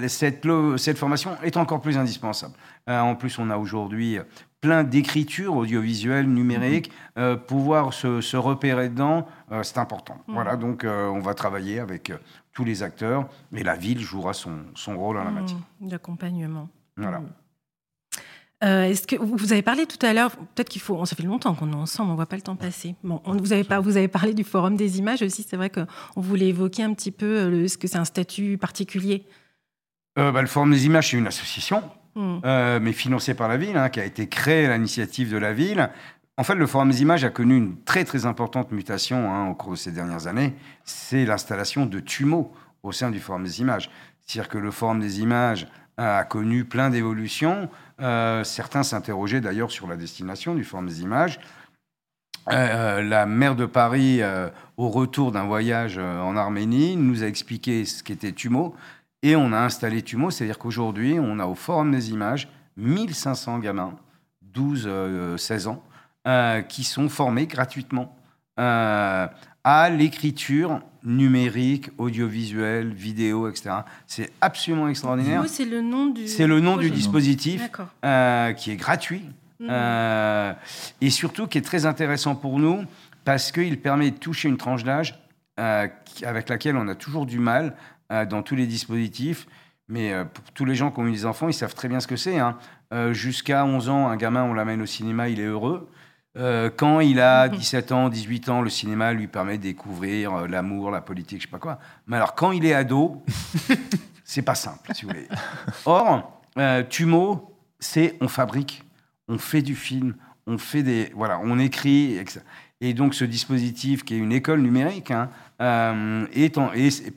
[SPEAKER 5] cette, cette formation est encore plus indispensable. Euh, en plus, on a aujourd'hui plein d'écritures audiovisuelles, numériques. Euh, pouvoir se, se repérer dedans, euh, c'est important. Voilà, donc euh, on va travailler avec euh, tous les acteurs et la ville jouera son, son rôle en la matière.
[SPEAKER 1] Mmh, d'accompagnement.
[SPEAKER 5] Voilà.
[SPEAKER 1] Euh, Est-ce que vous avez parlé tout à l'heure Peut-être qu'il faut. Ça fait longtemps qu'on est ensemble, on voit pas le temps passer. Bon, on- vous avez pas. Vous avez parlé du forum des images aussi. C'est vrai qu'on voulait évoquer un petit peu. euh, le- Est-ce que c'est un statut particulier
[SPEAKER 5] Euh, bah, le Forum des images, c'est une association,
[SPEAKER 1] Mmh.
[SPEAKER 5] euh, mais financée par la ville, hein, qui a été créée à l'initiative de la ville. En fait, le Forum des images a connu une très très importante mutation hein, au cours de ces dernières années. C'est l'installation de TUMO au sein du Forum des images. C'est-à-dire que le Forum des images a connu plein d'évolutions. Euh, certains s'interrogeaient d'ailleurs sur la destination du Forum des images. Euh, la maire de Paris, au retour d'un voyage en Arménie, nous a expliqué ce qu'était TUMO. Et on a installé TUMO, c'est-à-dire qu'aujourd'hui, on a au Forum des images 1500 gamins, 12-16 ans, euh, qui sont formés gratuitement euh, à l'écriture numérique, audiovisuelle, vidéo, etc. C'est absolument extraordinaire.
[SPEAKER 1] C'est le nom du.
[SPEAKER 5] C'est le nom du dispositif euh, qui est gratuit.
[SPEAKER 1] Mm.
[SPEAKER 5] Euh, et surtout, qui est très intéressant pour nous, parce qu'il permet de toucher une tranche d'âge euh, avec laquelle on a toujours du mal euh, dans tous les dispositifs. Mais euh, pour tous les gens qui ont eu des enfants, ils savent très bien ce que c'est. hein. Euh, Jusqu'à 11 ans, un gamin, on l'amène au cinéma, il est heureux. Euh, quand il a 17 ans, 18 ans, le cinéma lui permet de découvrir euh, l'amour, la politique, je sais pas quoi. Mais alors, quand il est ado, c'est pas simple, si vous voulez. Or, euh, Tumo, c'est on fabrique, on fait du film, on fait des, voilà, on écrit, etc. Et donc, ce dispositif, qui est une école numérique, hein, euh, et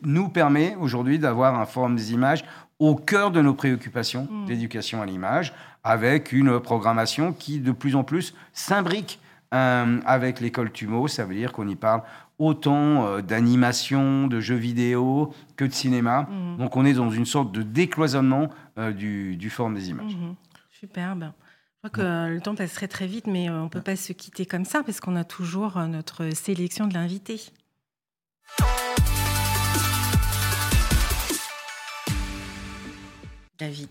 [SPEAKER 5] nous permet aujourd'hui d'avoir un forum des images au cœur de nos préoccupations
[SPEAKER 1] Mm.
[SPEAKER 5] d'éducation à l'image, avec une programmation qui, de plus en plus, s'imbrique euh, avec l'école Tumo. Ça veut dire qu'on y parle autant euh, d'animation, de jeux vidéo que de cinéma.
[SPEAKER 1] Mhm.
[SPEAKER 5] Donc, on est dans une sorte de décloisonnement euh, du, du forum des images.
[SPEAKER 1] Mhm. Superbe. Je crois que le temps passerait très vite, mais on ne peut pas se quitter comme ça parce qu'on a toujours notre sélection de l'invité. David.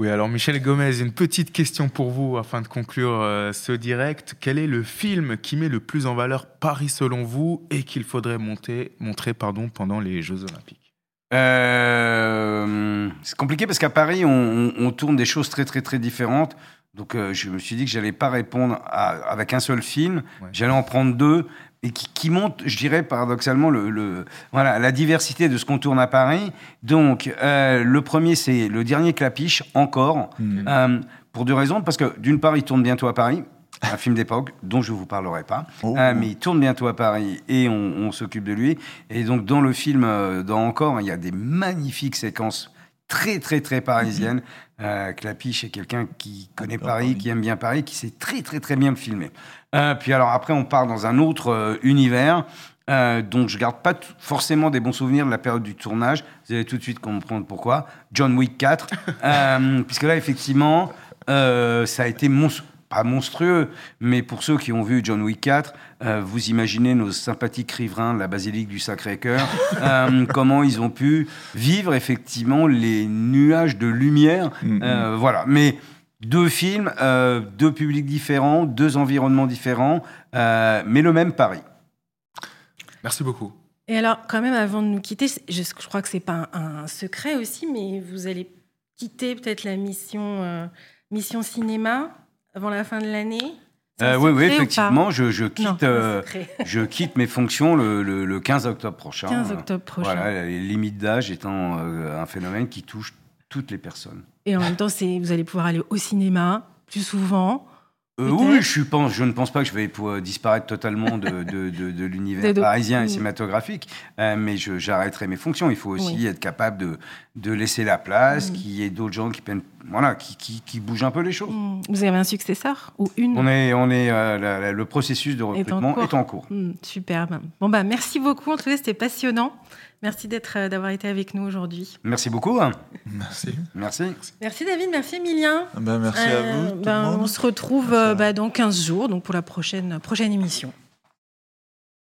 [SPEAKER 4] Oui, alors Michel Gomez, une petite question pour vous afin de conclure euh, ce direct. Quel est le film qui met le plus en valeur Paris selon vous et qu'il faudrait monter, montrer pardon, pendant les Jeux Olympiques?
[SPEAKER 5] Euh, c'est compliqué parce qu'à Paris, on, on- on tourne des choses très, très, très différentes. Donc, euh, je me suis dit que j'allais pas répondre à- avec un seul film.
[SPEAKER 4] Ouais.
[SPEAKER 5] J'allais en prendre deux et qui, qui montrent, je dirais paradoxalement, le, le- voilà, la diversité de ce qu'on tourne à Paris. Donc, euh, le premier, c'est le dernier Clapiche, encore.
[SPEAKER 2] Mm.
[SPEAKER 5] Euh, pour deux raisons. Parce que, d'une part, il tourne bientôt à Paris. Un film d'époque dont je vous parlerai pas.
[SPEAKER 2] Oh.
[SPEAKER 5] Euh, mais il tourne bientôt à Paris et on, on s'occupe de lui. Et donc, dans le film, dans Encore, il y a des magnifiques séquences très, très, très parisiennes. Euh, Clapiche est quelqu'un qui connaît Paris. qui aime bien Paris, qui sait très, très, très bien le filmer. Euh, puis alors, après, on part dans un autre euh, univers. Euh, donc, je garde pas forcément des bons souvenirs de la période du tournage. Vous allez tout de suite comprendre pourquoi. John Wick 4. Euh, puisque là, effectivement, ça a été monstrueux pas monstrueux, mais pour ceux qui ont vu John Wick 4, euh, vous imaginez nos sympathiques riverains de la basilique du Sacré-Cœur, euh, comment ils ont pu vivre effectivement les nuages de lumière.
[SPEAKER 2] Mhm.
[SPEAKER 5] Euh, voilà, mais deux films, euh, deux publics différents, deux environnements différents, euh, mais le même Paris.
[SPEAKER 4] Merci beaucoup.
[SPEAKER 1] Et alors, quand même, avant de nous quitter, je, je crois que c'est pas un, un secret aussi, mais vous allez quitter peut-être la mission, euh, mission cinéma avant la fin de l'année?
[SPEAKER 5] Euh, oui, oui, effectivement, je, quitte, euh, je quitte mes fonctions le, le- le 15 octobre prochain.
[SPEAKER 1] 15 octobre prochain.
[SPEAKER 5] Voilà, les limites d'âge étant euh, un phénomène qui touche toutes les personnes.
[SPEAKER 1] Et en même temps, c'est- vous allez pouvoir aller au cinéma plus souvent.
[SPEAKER 5] Euh, oui, je, suis pense, je ne pense pas que je vais pouvoir disparaître totalement de, de, de- de l'univers parisien et
[SPEAKER 1] Mm.
[SPEAKER 5] cinématographique, euh, mais j'arrêterai mes fonctions. Il faut aussi
[SPEAKER 1] Oui.
[SPEAKER 5] être capable de, laisser la place,
[SPEAKER 1] Mm.
[SPEAKER 5] qu'il y ait d'autres gens qui, peinent- voilà, qui, qui, qui bougent un peu les choses.
[SPEAKER 1] Hmm. Vous avez un successeur ou une
[SPEAKER 5] On est, on est, euh, la- la- le processus de recrutement
[SPEAKER 1] cours.
[SPEAKER 5] est en cours.
[SPEAKER 1] Hmm, Superbe. Bon, bah, merci beaucoup. En tout cas, c'était passionnant. Merci d'être, euh, d'avoir été avec nous aujourd'hui.
[SPEAKER 5] Merci beaucoup.
[SPEAKER 2] Merci.
[SPEAKER 5] Merci.
[SPEAKER 1] Merci David, merci Emilien.
[SPEAKER 2] Ben, merci
[SPEAKER 1] Euh,
[SPEAKER 2] à vous. tout le
[SPEAKER 1] ben,
[SPEAKER 2] monde.
[SPEAKER 1] on se retrouve euh, bah, dans 15 jours donc pour la prochaine, prochaine émission.